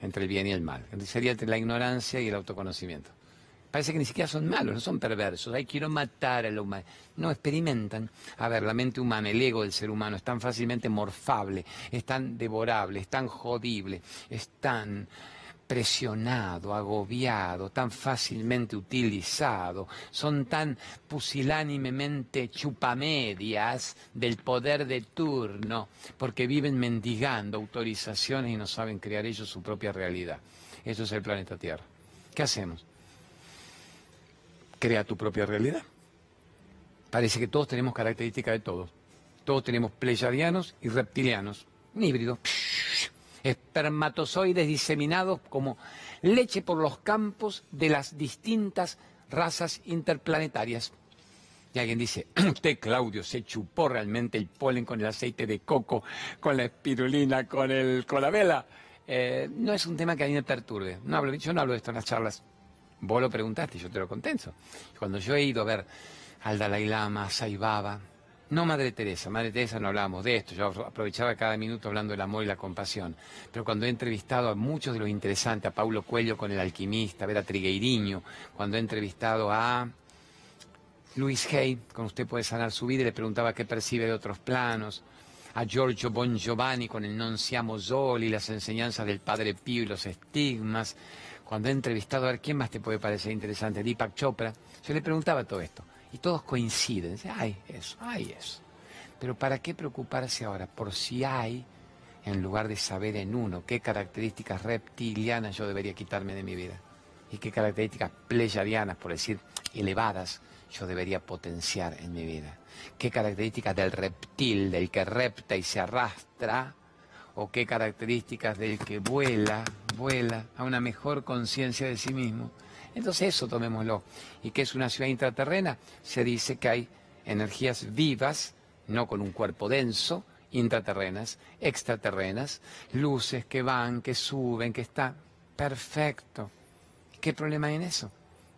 entre el bien y el mal. Sería entre la ignorancia y el autoconocimiento. Parece que ni siquiera son malos, no son perversos. Ay, quiero matar a la humanidad. No, experimentan. A ver, la mente humana, el ego del ser humano es tan fácilmente morfable, es tan devorable, es tan jodible, es tan presionado, agobiado, tan fácilmente utilizado, son tan pusilánimemente chupamedias del poder de turno, porque viven mendigando autorizaciones y no saben crear ellos su propia realidad. Eso es el planeta Tierra. ¿Qué hacemos? Crea tu propia realidad. Parece que todos tenemos características de todos. Todos tenemos pleyadianos y reptilianos, un híbrido espermatozoides diseminados como leche por los campos de las distintas razas interplanetarias. Y alguien dice, usted Claudio se chupó realmente el polen con el aceite de coco, con la espirulina, con el con la vela. Eh, no es un tema que a mí me perturbe. No hablo, yo no hablo de esto en las charlas. Vos lo preguntaste, yo te lo contenso. Cuando yo he ido a ver al Dalai Lama, a no Madre Teresa, Madre Teresa no hablábamos de esto, yo aprovechaba cada minuto hablando del amor y la compasión, pero cuando he entrevistado a muchos de los interesantes, a Paulo Cuello con el alquimista, a ver a Trigueiriño, cuando he entrevistado a Luis Hay, con usted puede sanar su vida, y le preguntaba qué percibe de otros planos, a Giorgio Bon Giovanni con el Non siamo soli, las enseñanzas del Padre Pío y los estigmas, cuando he entrevistado a ver quién más te puede parecer interesante, Deepak Chopra, yo le preguntaba todo esto. Y todos coinciden. Hay eso, hay eso. Pero ¿para qué preocuparse ahora? Por si hay, en lugar de saber en uno qué características reptilianas yo debería quitarme de mi vida. Y qué características pleyadianas, por decir, elevadas, yo debería potenciar en mi vida. Qué características del reptil, del que repta y se arrastra, o qué características del que vuela, vuela a una mejor conciencia de sí mismo entonces eso tomémoslo. ¿Y qué es una ciudad intraterrena? Se dice que hay energías vivas, no con un cuerpo denso, intraterrenas, extraterrenas, luces que van, que suben, que están. Perfecto. ¿Qué problema hay en eso?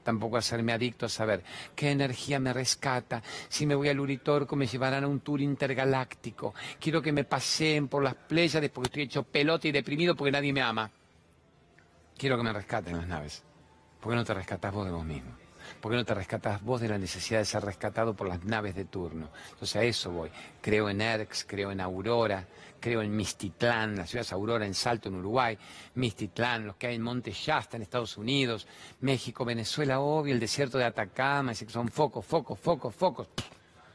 Tampoco hacerme adicto a saber qué energía me rescata. Si me voy al Uritorco me llevarán a un tour intergaláctico. Quiero que me paseen por las playas porque estoy hecho pelota y deprimido porque nadie me ama. Quiero que me rescaten las naves. ¿Por qué no te rescatás vos de vos mismo? ¿Por qué no te rescatás vos de la necesidad de ser rescatado por las naves de turno? Entonces a eso voy. Creo en ERX, creo en Aurora, creo en Mistitlán, la ciudad es Aurora en Salto, en Uruguay, Mistitlán, los que hay en Monte Shasta, en Estados Unidos, México, Venezuela, obvio, el desierto de Atacama, son focos, focos, focos, focos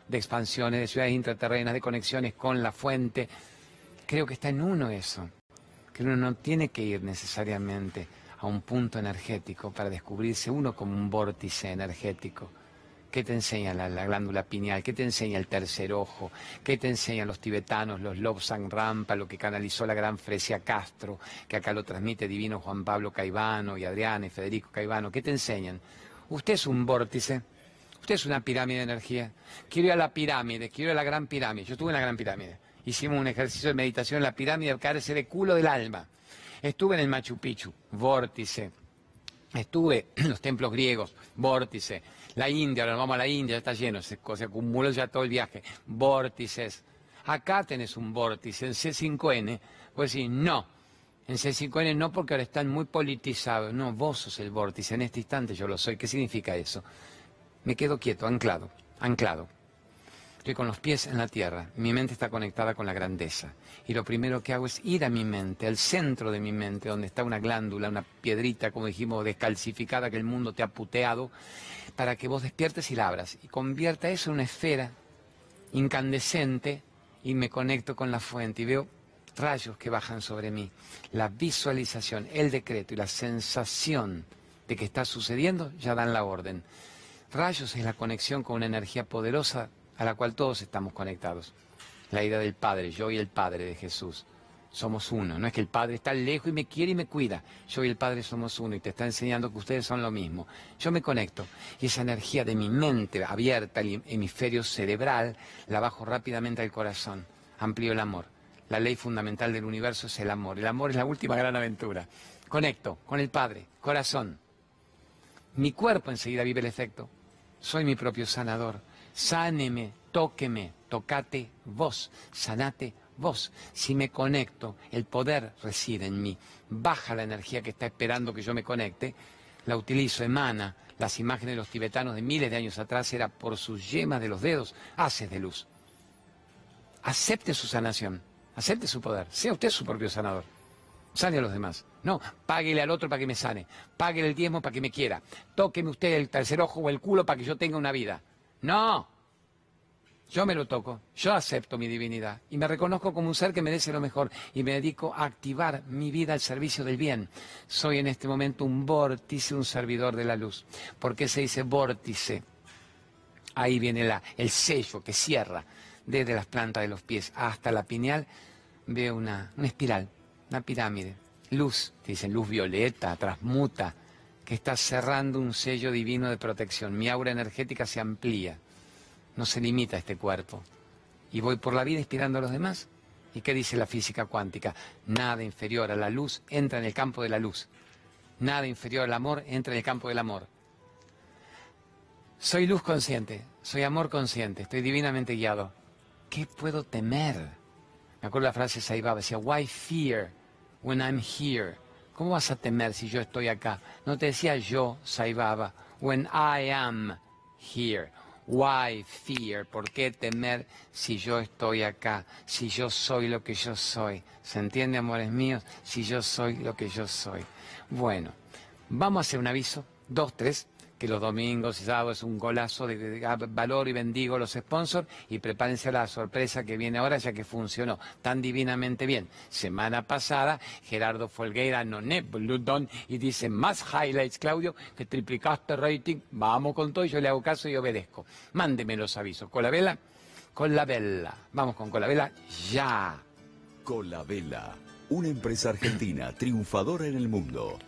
de expansiones, de ciudades intraterrenas, de conexiones con la fuente. Creo que está en uno eso, que uno no tiene que ir necesariamente a un punto energético para descubrirse uno como un vórtice energético. ¿Qué te enseña la, glándula pineal? ¿Qué te enseña el tercer ojo? ¿Qué te enseñan los tibetanos, los Lobsang Rampa, lo que canalizó la gran Fresia Castro, que acá lo transmite divino Juan Pablo Caivano y Adriana y Federico Caivano? ¿Qué te enseñan? Usted es un vórtice, usted es una pirámide de energía. Quiero ir a la pirámide, quiero ir a la gran pirámide. Yo estuve en la gran pirámide. Hicimos un ejercicio de meditación en la pirámide, caerse de culo del alma. Estuve en el Machu Picchu, vórtice. Estuve en los templos griegos, vórtice. La India, ahora vamos a la India, ya está lleno, se, acumuló ya todo el viaje. Vórtices. Acá tenés un vórtice, en C5N. Pues decir, no, en C5N no porque ahora están muy politizados. No, vos sos el vórtice, en este instante yo lo soy. ¿Qué significa eso? Me quedo quieto, anclado, anclado. Estoy con los pies en la tierra, mi mente está conectada con la grandeza. Y lo primero que hago es ir a mi mente, al centro de mi mente, donde está una glándula, una piedrita, como dijimos, descalcificada que el mundo te ha puteado, para que vos despiertes y la abras. Y convierta eso en una esfera incandescente y me conecto con la fuente y veo rayos que bajan sobre mí. La visualización, el decreto y la sensación de que está sucediendo ya dan la orden. Rayos es la conexión con una energía poderosa a la cual todos estamos conectados. La idea del Padre, yo y el Padre de Jesús. Somos uno. No es que el Padre está lejos y me quiere y me cuida. Yo y el Padre somos uno y te está enseñando que ustedes son lo mismo. Yo me conecto y esa energía de mi mente abierta, el hemisferio cerebral, la bajo rápidamente al corazón. Amplío el amor. La ley fundamental del universo es el amor. El amor es la última gran aventura. Conecto con el Padre, corazón. Mi cuerpo enseguida vive el efecto. Soy mi propio sanador sáneme, tóqueme, tocate vos, sanate vos. Si me conecto, el poder reside en mí. Baja la energía que está esperando que yo me conecte, la utilizo, emana. Las imágenes de los tibetanos de miles de años atrás era por sus yemas de los dedos, haces de luz. Acepte su sanación, acepte su poder, sea usted su propio sanador. Sane a los demás. No, páguele al otro para que me sane. Páguele el diezmo para que me quiera. Tóqueme usted el tercer ojo o el culo para que yo tenga una vida. No. Yo me lo toco, yo acepto mi divinidad y me reconozco como un ser que merece lo mejor y me dedico a activar mi vida al servicio del bien. Soy en este momento un vórtice, un servidor de la luz. ¿Por qué se dice vórtice? Ahí viene la, el sello que cierra desde las plantas de los pies hasta la pineal. Veo una, una espiral, una pirámide. Luz, que dicen luz violeta, transmuta, está cerrando un sello divino de protección. Mi aura energética se amplía no se limita a este cuerpo. Y voy por la vida inspirando a los demás. ¿Y qué dice la física cuántica? Nada inferior a la luz entra en el campo de la luz. Nada inferior al amor entra en el campo del amor. Soy luz consciente, soy amor consciente, estoy divinamente guiado. ¿Qué puedo temer? Me acuerdo la frase de Saibaba, decía, why fear when I'm here? ¿Cómo vas a temer si yo estoy acá? No te decía yo, Saibaba, when I am here. Why fear? ¿Por qué temer si yo estoy acá? Si yo soy lo que yo soy. ¿Se entiende, amores míos? Si yo soy lo que yo soy. Bueno, vamos a hacer un aviso. Dos, tres que los domingos y sábados es un golazo de, valor y bendigo los sponsors y prepárense a la sorpresa que viene ahora ya que funcionó tan divinamente bien. Semana pasada Gerardo Folgueira no Bludon y dice más highlights Claudio que triplicaste rating, vamos con todo y yo le hago caso y obedezco. Mándeme los avisos. ¿Con la vela? Con la vela. Vamos con Colabela ya. Colabela, una empresa argentina triunfadora en el mundo.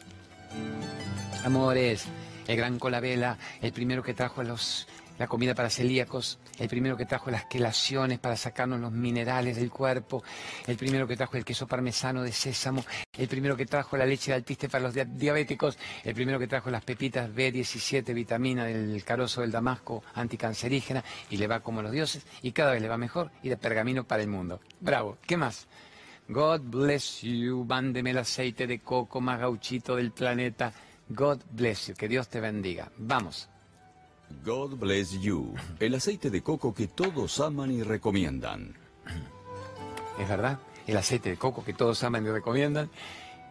Amores el gran Colabela, el primero que trajo la comida para celíacos, el primero que trajo las quelaciones para sacarnos los minerales del cuerpo, el primero que trajo el queso parmesano de sésamo, el primero que trajo la leche de alpiste para los diabéticos, el primero que trajo las pepitas B17, vitamina del carozo del damasco, anticancerígena, y le va como los dioses, y cada vez le va mejor, y de pergamino para el mundo. Bravo, ¿qué más? God bless you, mándeme el aceite de coco más gauchito del planeta. God bless you, que Dios te bendiga. Vamos. God bless you, el aceite de coco que todos aman y recomiendan. Es verdad, el aceite de coco que todos aman y recomiendan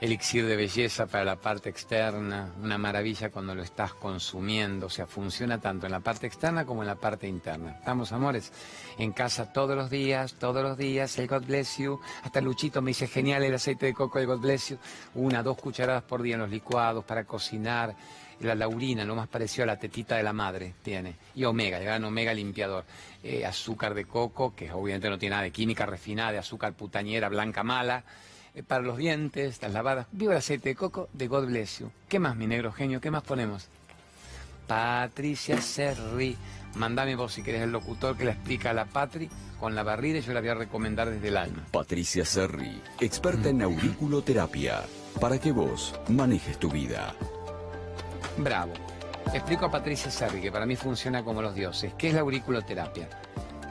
elixir de belleza para la parte externa, una maravilla cuando lo estás consumiendo, o sea, funciona tanto en la parte externa como en la parte interna. Estamos, amores, en casa todos los días, todos los días, el God bless you, hasta Luchito me dice, genial el aceite de coco, el God bless you, una, dos cucharadas por día en los licuados para cocinar, la laurina, lo más parecido a la tetita de la madre tiene, y omega, el gran omega limpiador, eh, azúcar de coco, que obviamente no tiene nada de química refinada, de azúcar putañera, blanca mala, para los dientes, las lavadas. Viva el aceite de coco de God Bless You. ¿Qué más, mi negro genio? ¿Qué más ponemos? Patricia Serri. Mándame vos si querés el locutor que le explica a la Patri con la barrida y yo la voy a recomendar desde el alma. Patricia Serri, experta en auriculoterapia, para que vos manejes tu vida. Bravo. Explico a Patricia Serri, que para mí funciona como los dioses. ¿Qué es la auriculoterapia?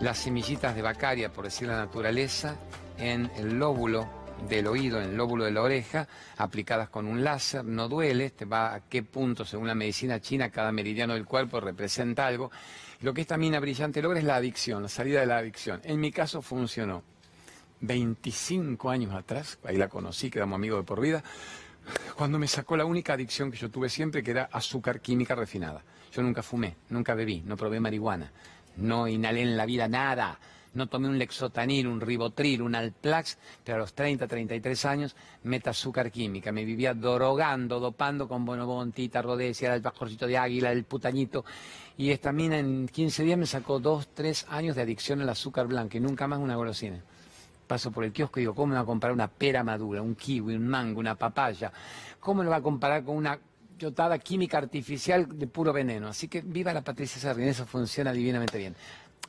Las semillitas de bacaria, por decir la naturaleza, en el lóbulo del oído en el lóbulo de la oreja, aplicadas con un láser, no duele, te va a qué punto, según la medicina china, cada meridiano del cuerpo representa algo. Lo que esta mina brillante logra es la adicción, la salida de la adicción. En mi caso funcionó. 25 años atrás, ahí la conocí, quedamos amigos de por vida, cuando me sacó la única adicción que yo tuve siempre, que era azúcar química refinada. Yo nunca fumé, nunca bebí, no probé marihuana, no inhalé en la vida nada no tomé un lexotanil, un ribotril, un alplax, pero a los 30, 33 años, meta azúcar química. Me vivía drogando, dopando con bonobón, tita, rodesia, el bajorcito de águila, el putañito. Y esta mina en 15 días me sacó 2, 3 años de adicción al azúcar blanco y nunca más una golosina. Paso por el kiosco y digo, ¿cómo me va a comprar una pera madura, un kiwi, un mango, una papaya? ¿Cómo lo va a comparar con una yotada química artificial de puro veneno? Así que viva la Patricia Sarri, eso funciona divinamente bien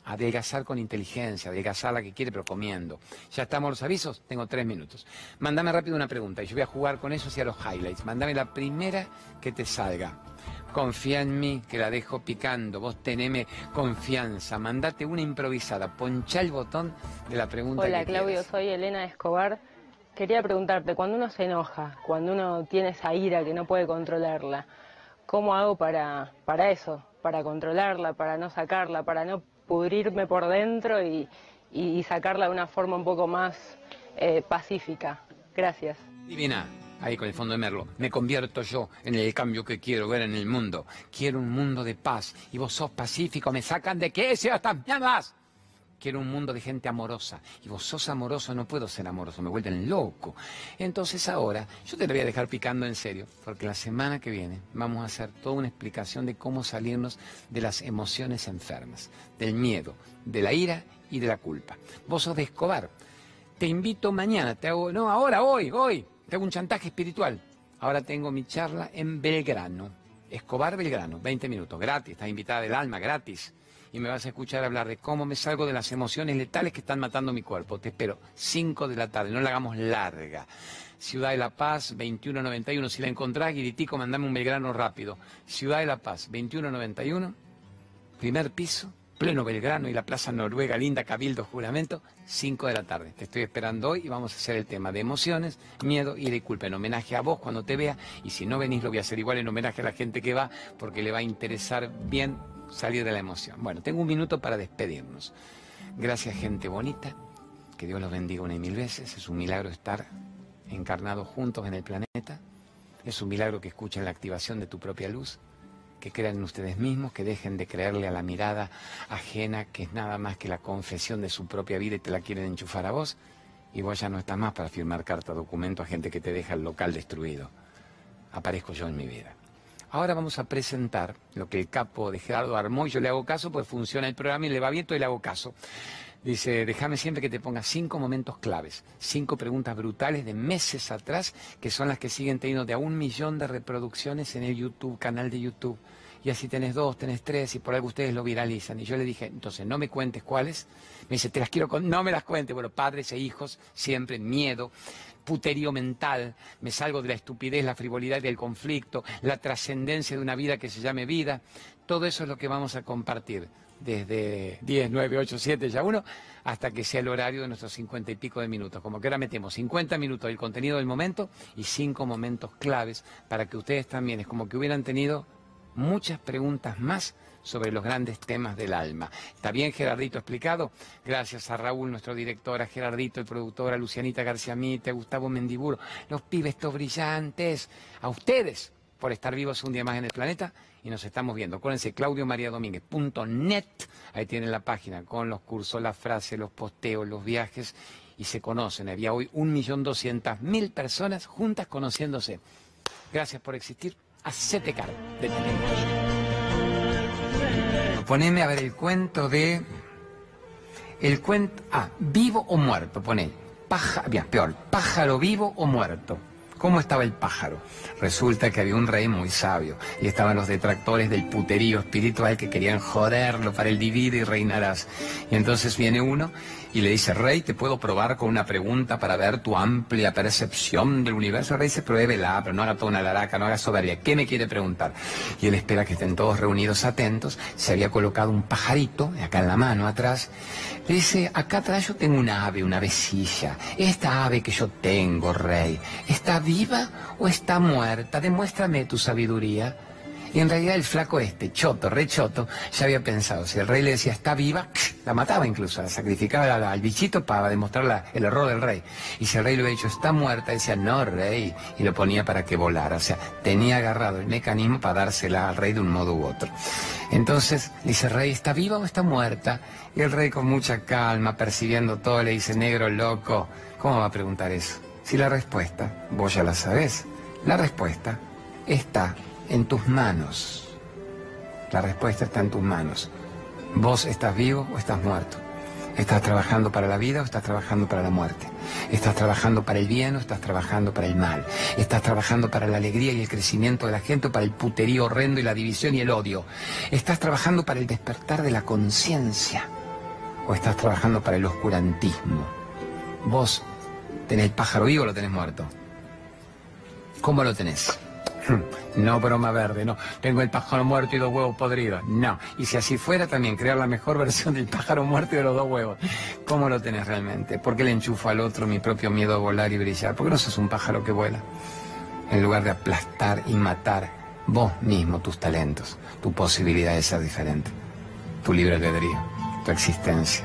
adelgazar con inteligencia, adelgazar la que quiere, pero comiendo. Ya estamos los avisos, tengo tres minutos. Mándame rápido una pregunta y yo voy a jugar con eso hacia los highlights. Mándame la primera que te salga. Confía en mí, que la dejo picando. Vos teneme confianza. Mandate una improvisada. Poncha el botón de la pregunta. Hola, Claudio, soy Elena Escobar. Quería preguntarte, cuando uno se enoja, cuando uno tiene esa ira que no puede controlarla, ¿cómo hago para, para eso? Para controlarla, para no sacarla, para no pudrirme por dentro y, sacarla de una forma un poco más eh, pacífica. Gracias. Divina, ahí con el fondo de Merlo. Me convierto yo en el cambio que quiero ver en el mundo. Quiero un mundo de paz. Y vos sos pacífico. ¿Me sacan de qué? ¡Se estas más! Quiero un mundo de gente amorosa. Y vos sos amoroso, no puedo ser amoroso, me vuelven loco. Entonces ahora, yo te lo voy a dejar picando en serio, porque la semana que viene vamos a hacer toda una explicación de cómo salirnos de las emociones enfermas, del miedo, de la ira y de la culpa. Vos sos de Escobar. Te invito mañana, te hago, no, ahora, hoy, hoy, te hago un chantaje espiritual. Ahora tengo mi charla en Belgrano. Escobar Belgrano, 20 minutos, gratis, estás invitada del alma, gratis y me vas a escuchar hablar de cómo me salgo de las emociones letales que están matando mi cuerpo. Te espero, 5 de la tarde, no la hagamos larga. Ciudad de la Paz, 2191. Si la encontrás, Guiritico, mandame un Belgrano rápido. Ciudad de la Paz, 2191, primer piso, pleno Belgrano y la Plaza Noruega, linda, Cabildo, juramento, 5 de la tarde. Te estoy esperando hoy y vamos a hacer el tema de emociones, miedo y de culpa. En homenaje a vos cuando te vea y si no venís lo voy a hacer igual en homenaje a la gente que va porque le va a interesar bien salir de la emoción. Bueno, tengo un minuto para despedirnos. Gracias gente bonita, que Dios los bendiga una y mil veces. Es un milagro estar encarnados juntos en el planeta. Es un milagro que escuchen la activación de tu propia luz, que crean en ustedes mismos, que dejen de creerle a la mirada ajena, que es nada más que la confesión de su propia vida y te la quieren enchufar a vos. Y vos ya no estás más para firmar carta documento a gente que te deja el local destruido. Aparezco yo en mi vida. Ahora vamos a presentar lo que el capo de Gerardo armó y yo le hago caso, pues funciona el programa y le va bien, y le hago caso. Dice, déjame siempre que te ponga cinco momentos claves, cinco preguntas brutales de meses atrás, que son las que siguen teniendo de a un millón de reproducciones en el YouTube, canal de YouTube. Y así tenés dos, tenés tres, y por algo ustedes lo viralizan. Y yo le dije, entonces no me cuentes cuáles. Me dice, te las quiero con... No me las cuentes. Bueno, padres e hijos, siempre miedo puterío mental, me salgo de la estupidez, la frivolidad del conflicto, la trascendencia de una vida que se llame vida. Todo eso es lo que vamos a compartir desde 10, 9, 8, 7, ya uno, hasta que sea el horario de nuestros 50 y pico de minutos. Como que ahora metemos 50 minutos del contenido del momento y 5 momentos claves para que ustedes también, es como que hubieran tenido muchas preguntas más sobre los grandes temas del alma. ¿Está bien, Gerardito, explicado? Gracias a Raúl, nuestro director, a Gerardito, el productor, a Lucianita García Mite, a Gustavo Mendiburo, los pibes estos brillantes, a ustedes por estar vivos un día más en el planeta y nos estamos viendo. Acuérdense, claudiomariadomínguez.net, ahí tienen la página con los cursos, las frases, los posteos, los viajes y se conocen. Había hoy 1.200.000 personas juntas conociéndose. Gracias por existir. Hacete cargo de Poneme a ver el cuento de. El cuento. Ah, vivo o muerto, pone. Paja, bien, peor, pájaro vivo o muerto. ¿Cómo estaba el pájaro? Resulta que había un rey muy sabio y estaban los detractores del puterío espiritual que querían joderlo para el divide y reinarás. Y entonces viene uno y le dice, Rey, ¿te puedo probar con una pregunta para ver tu amplia percepción del universo? El rey dice, pruébela, pero no haga toda una laraca, no haga soberbia. ¿Qué me quiere preguntar? Y él espera que estén todos reunidos atentos. Se había colocado un pajarito, acá en la mano atrás. Le dice, acá atrás yo tengo una ave, una avecilla. Esta ave que yo tengo, rey, ¿está viva o está muerta? Demuéstrame tu sabiduría. Y en realidad el flaco este, choto, re choto, ya había pensado, si el rey le decía está viva, la mataba incluso, la sacrificaba al, bichito para demostrar el error del rey. Y si el rey le hubiera dicho está muerta, decía no rey, y lo ponía para que volara. O sea, tenía agarrado el mecanismo para dársela al rey de un modo u otro. Entonces dice, rey, ¿está viva o está muerta? Y el rey con mucha calma, percibiendo todo, le dice, negro loco, ¿cómo va a preguntar eso? Si la respuesta, vos ya la sabés, la respuesta está en tus manos. La respuesta está en tus manos. Vos estás vivo o estás muerto. ¿Estás trabajando para la vida o estás trabajando para la muerte? ¿Estás trabajando para el bien o estás trabajando para el mal? ¿Estás trabajando para la alegría y el crecimiento de la gente o para el puterío horrendo y la división y el odio? ¿Estás trabajando para el despertar de la conciencia o estás trabajando para el oscurantismo? ¿Vos tenés el pájaro vivo o lo tenés muerto? ¿Cómo lo tenés? No, broma verde, no. Tengo el pájaro muerto y dos huevos podridos. No. Y si así fuera, también crear la mejor versión del pájaro muerto y de los dos huevos. ¿Cómo lo tenés realmente? ¿Por qué le enchufo al otro mi propio miedo a volar y brillar? ¿Por qué no sos un pájaro que vuela? En lugar de aplastar y matar vos mismo tus talentos, tu posibilidad de ser diferente, tu libre albedrío, tu existencia.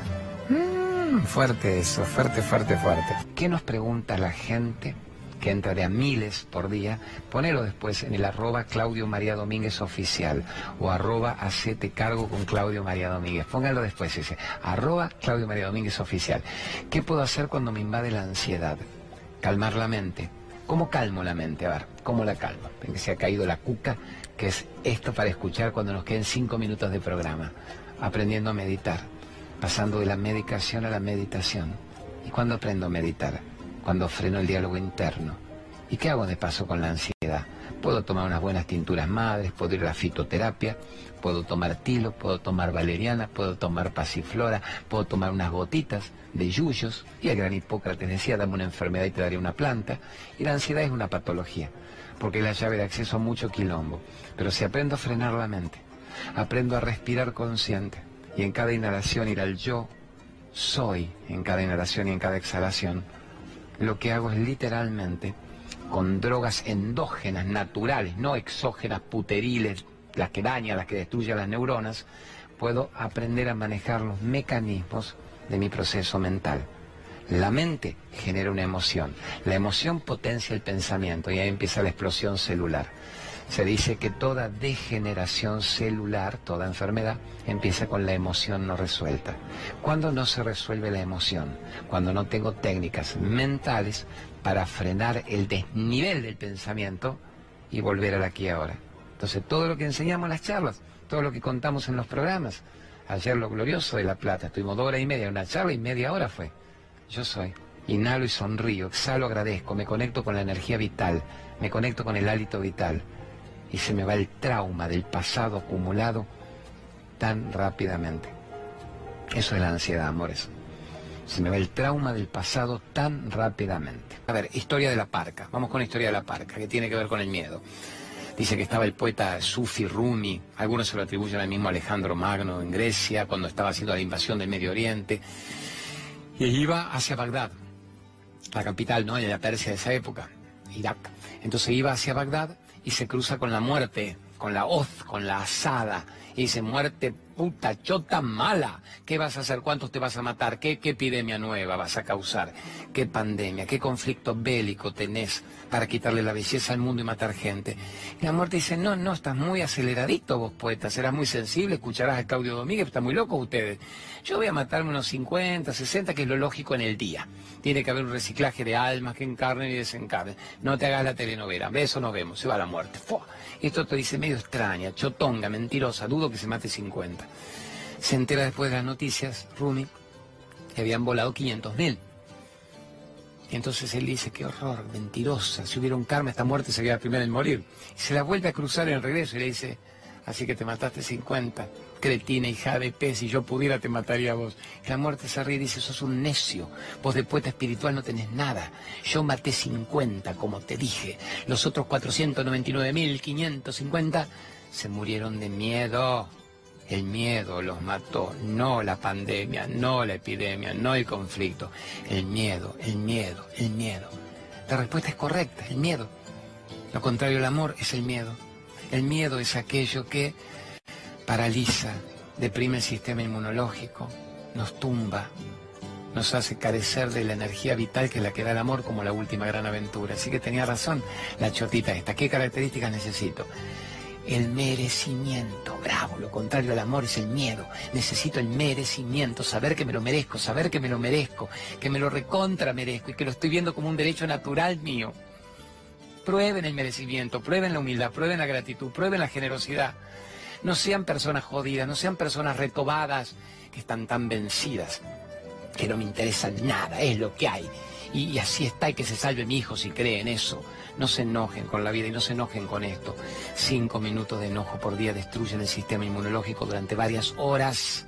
Mm, fuerte eso, fuerte, fuerte, fuerte. ¿Qué nos pregunta la gente que entra a miles por día, ponelo después en el arroba Claudio María Domínguez oficial o arroba hacete cargo con Claudio María Domínguez. Póngalo después ese, arroba Claudio María Domínguez oficial. ¿Qué puedo hacer cuando me invade la ansiedad? Calmar la mente. ¿Cómo calmo la mente? A ver, ¿cómo la calmo? Que se ha caído la cuca, que es esto para escuchar cuando nos queden cinco minutos de programa. Aprendiendo a meditar, pasando de la medicación a la meditación. ¿Y cuándo aprendo a meditar? Cuando freno el diálogo interno. ¿Y qué hago de paso con la ansiedad? Puedo tomar unas buenas tinturas madres, puedo ir a la fitoterapia, puedo tomar tilo, puedo tomar valeriana, puedo tomar pasiflora, puedo tomar unas gotitas de yuyos. Y el gran Hipócrates decía, dame una enfermedad y te daré una planta. Y la ansiedad es una patología, porque es la llave de acceso a mucho quilombo. Pero si aprendo a frenar la mente, aprendo a respirar consciente, y en cada inhalación ir al yo soy, en cada inhalación y en cada exhalación, lo que hago es literalmente, con drogas endógenas, naturales, no exógenas, puteriles, las que dañan, las que destruyen las neuronas, puedo aprender a manejar los mecanismos de mi proceso mental. La mente genera una emoción, la emoción potencia el pensamiento y ahí empieza la explosión celular. Se dice que toda degeneración celular, toda enfermedad, empieza con la emoción no resuelta. ¿Cuándo no se resuelve la emoción? Cuando no tengo técnicas mentales para frenar el desnivel del pensamiento y volver al aquí y ahora. Entonces, todo lo que enseñamos en las charlas, todo lo que contamos en los programas, ayer lo glorioso de La Plata, estuvimos dos horas y media, una charla y media hora fue. Yo soy. Inhalo y sonrío, exhalo, agradezco, me conecto con la energía vital, me conecto con el hálito vital y se me va el trauma del pasado acumulado tan rápidamente. Eso es la ansiedad, amores. Se me va el trauma del pasado tan rápidamente. A ver, historia de la parca. Vamos con la historia de la parca, que tiene que ver con el miedo. Dice que estaba el poeta Sufi Rumi, algunos se lo atribuyen al mismo Alejandro Magno en Grecia, cuando estaba haciendo la invasión del Medio Oriente, y iba hacia Bagdad, la capital ¿no? de la Persia de esa época, Irak. Entonces iba hacia Bagdad y se cruza con la muerte, con la hoz, con la asada, y dice, muerte puta, chota mala, ¿qué vas a hacer? ¿Cuántos te vas a matar? ¿Qué, ¿Qué epidemia nueva vas a causar? ¿Qué pandemia? ¿Qué conflicto bélico tenés para quitarle la belleza al mundo y matar gente? Y la muerte dice, no, no, estás muy aceleradito vos, poeta, serás muy sensible, escucharás a Claudio Domínguez, está muy loco ustedes. Yo voy a matarme unos 50, 60, que es lo lógico en el día. Tiene que haber un reciclaje de almas que encarnen y desencarnen. No te hagas la telenovela, eso nos vemos, se va la muerte. Esto te dice medio extraña, chotonga, mentirosa, dudo que se mate 50. Se entera después de las noticias, Rumi, que habían volado 500 mil. Entonces él dice, qué horror, mentirosa, si hubiera un karma, esta muerte sería la primera en morir. Y se la vuelve a cruzar en el regreso y le dice, así que te mataste 50, cretina, hija de pez, si yo pudiera te mataría a vos. La muerte se ríe y dice, sos un necio, vos de poeta espiritual no tenés nada. Yo maté 50, como te dije. Los otros 499.550 se murieron de miedo. El miedo los mató, no la pandemia, no la epidemia, no el conflicto. El miedo, el miedo, el miedo. La respuesta es correcta, el miedo. Lo contrario al amor es el miedo. El miedo es aquello que paraliza, deprime el sistema inmunológico, nos tumba, nos hace carecer de la energía vital que la que da el amor como la última gran aventura. Así que tenía razón la chotita esta. ¿Qué características necesito? El merecimiento, bravo, lo contrario al amor es el miedo. Necesito el merecimiento, saber que me lo merezco, saber que me lo merezco, que me lo recontra merezco y que lo estoy viendo como un derecho natural mío. Prueben el merecimiento, prueben la humildad, prueben la gratitud, prueben la generosidad. No sean personas jodidas, no sean personas retobadas que están tan vencidas, que no me interesa nada, es lo que hay. Y, y así está y que se salve mi hijo si cree en eso. No se enojen con la vida y no se enojen con esto. Cinco minutos de enojo por día destruyen el sistema inmunológico durante varias horas.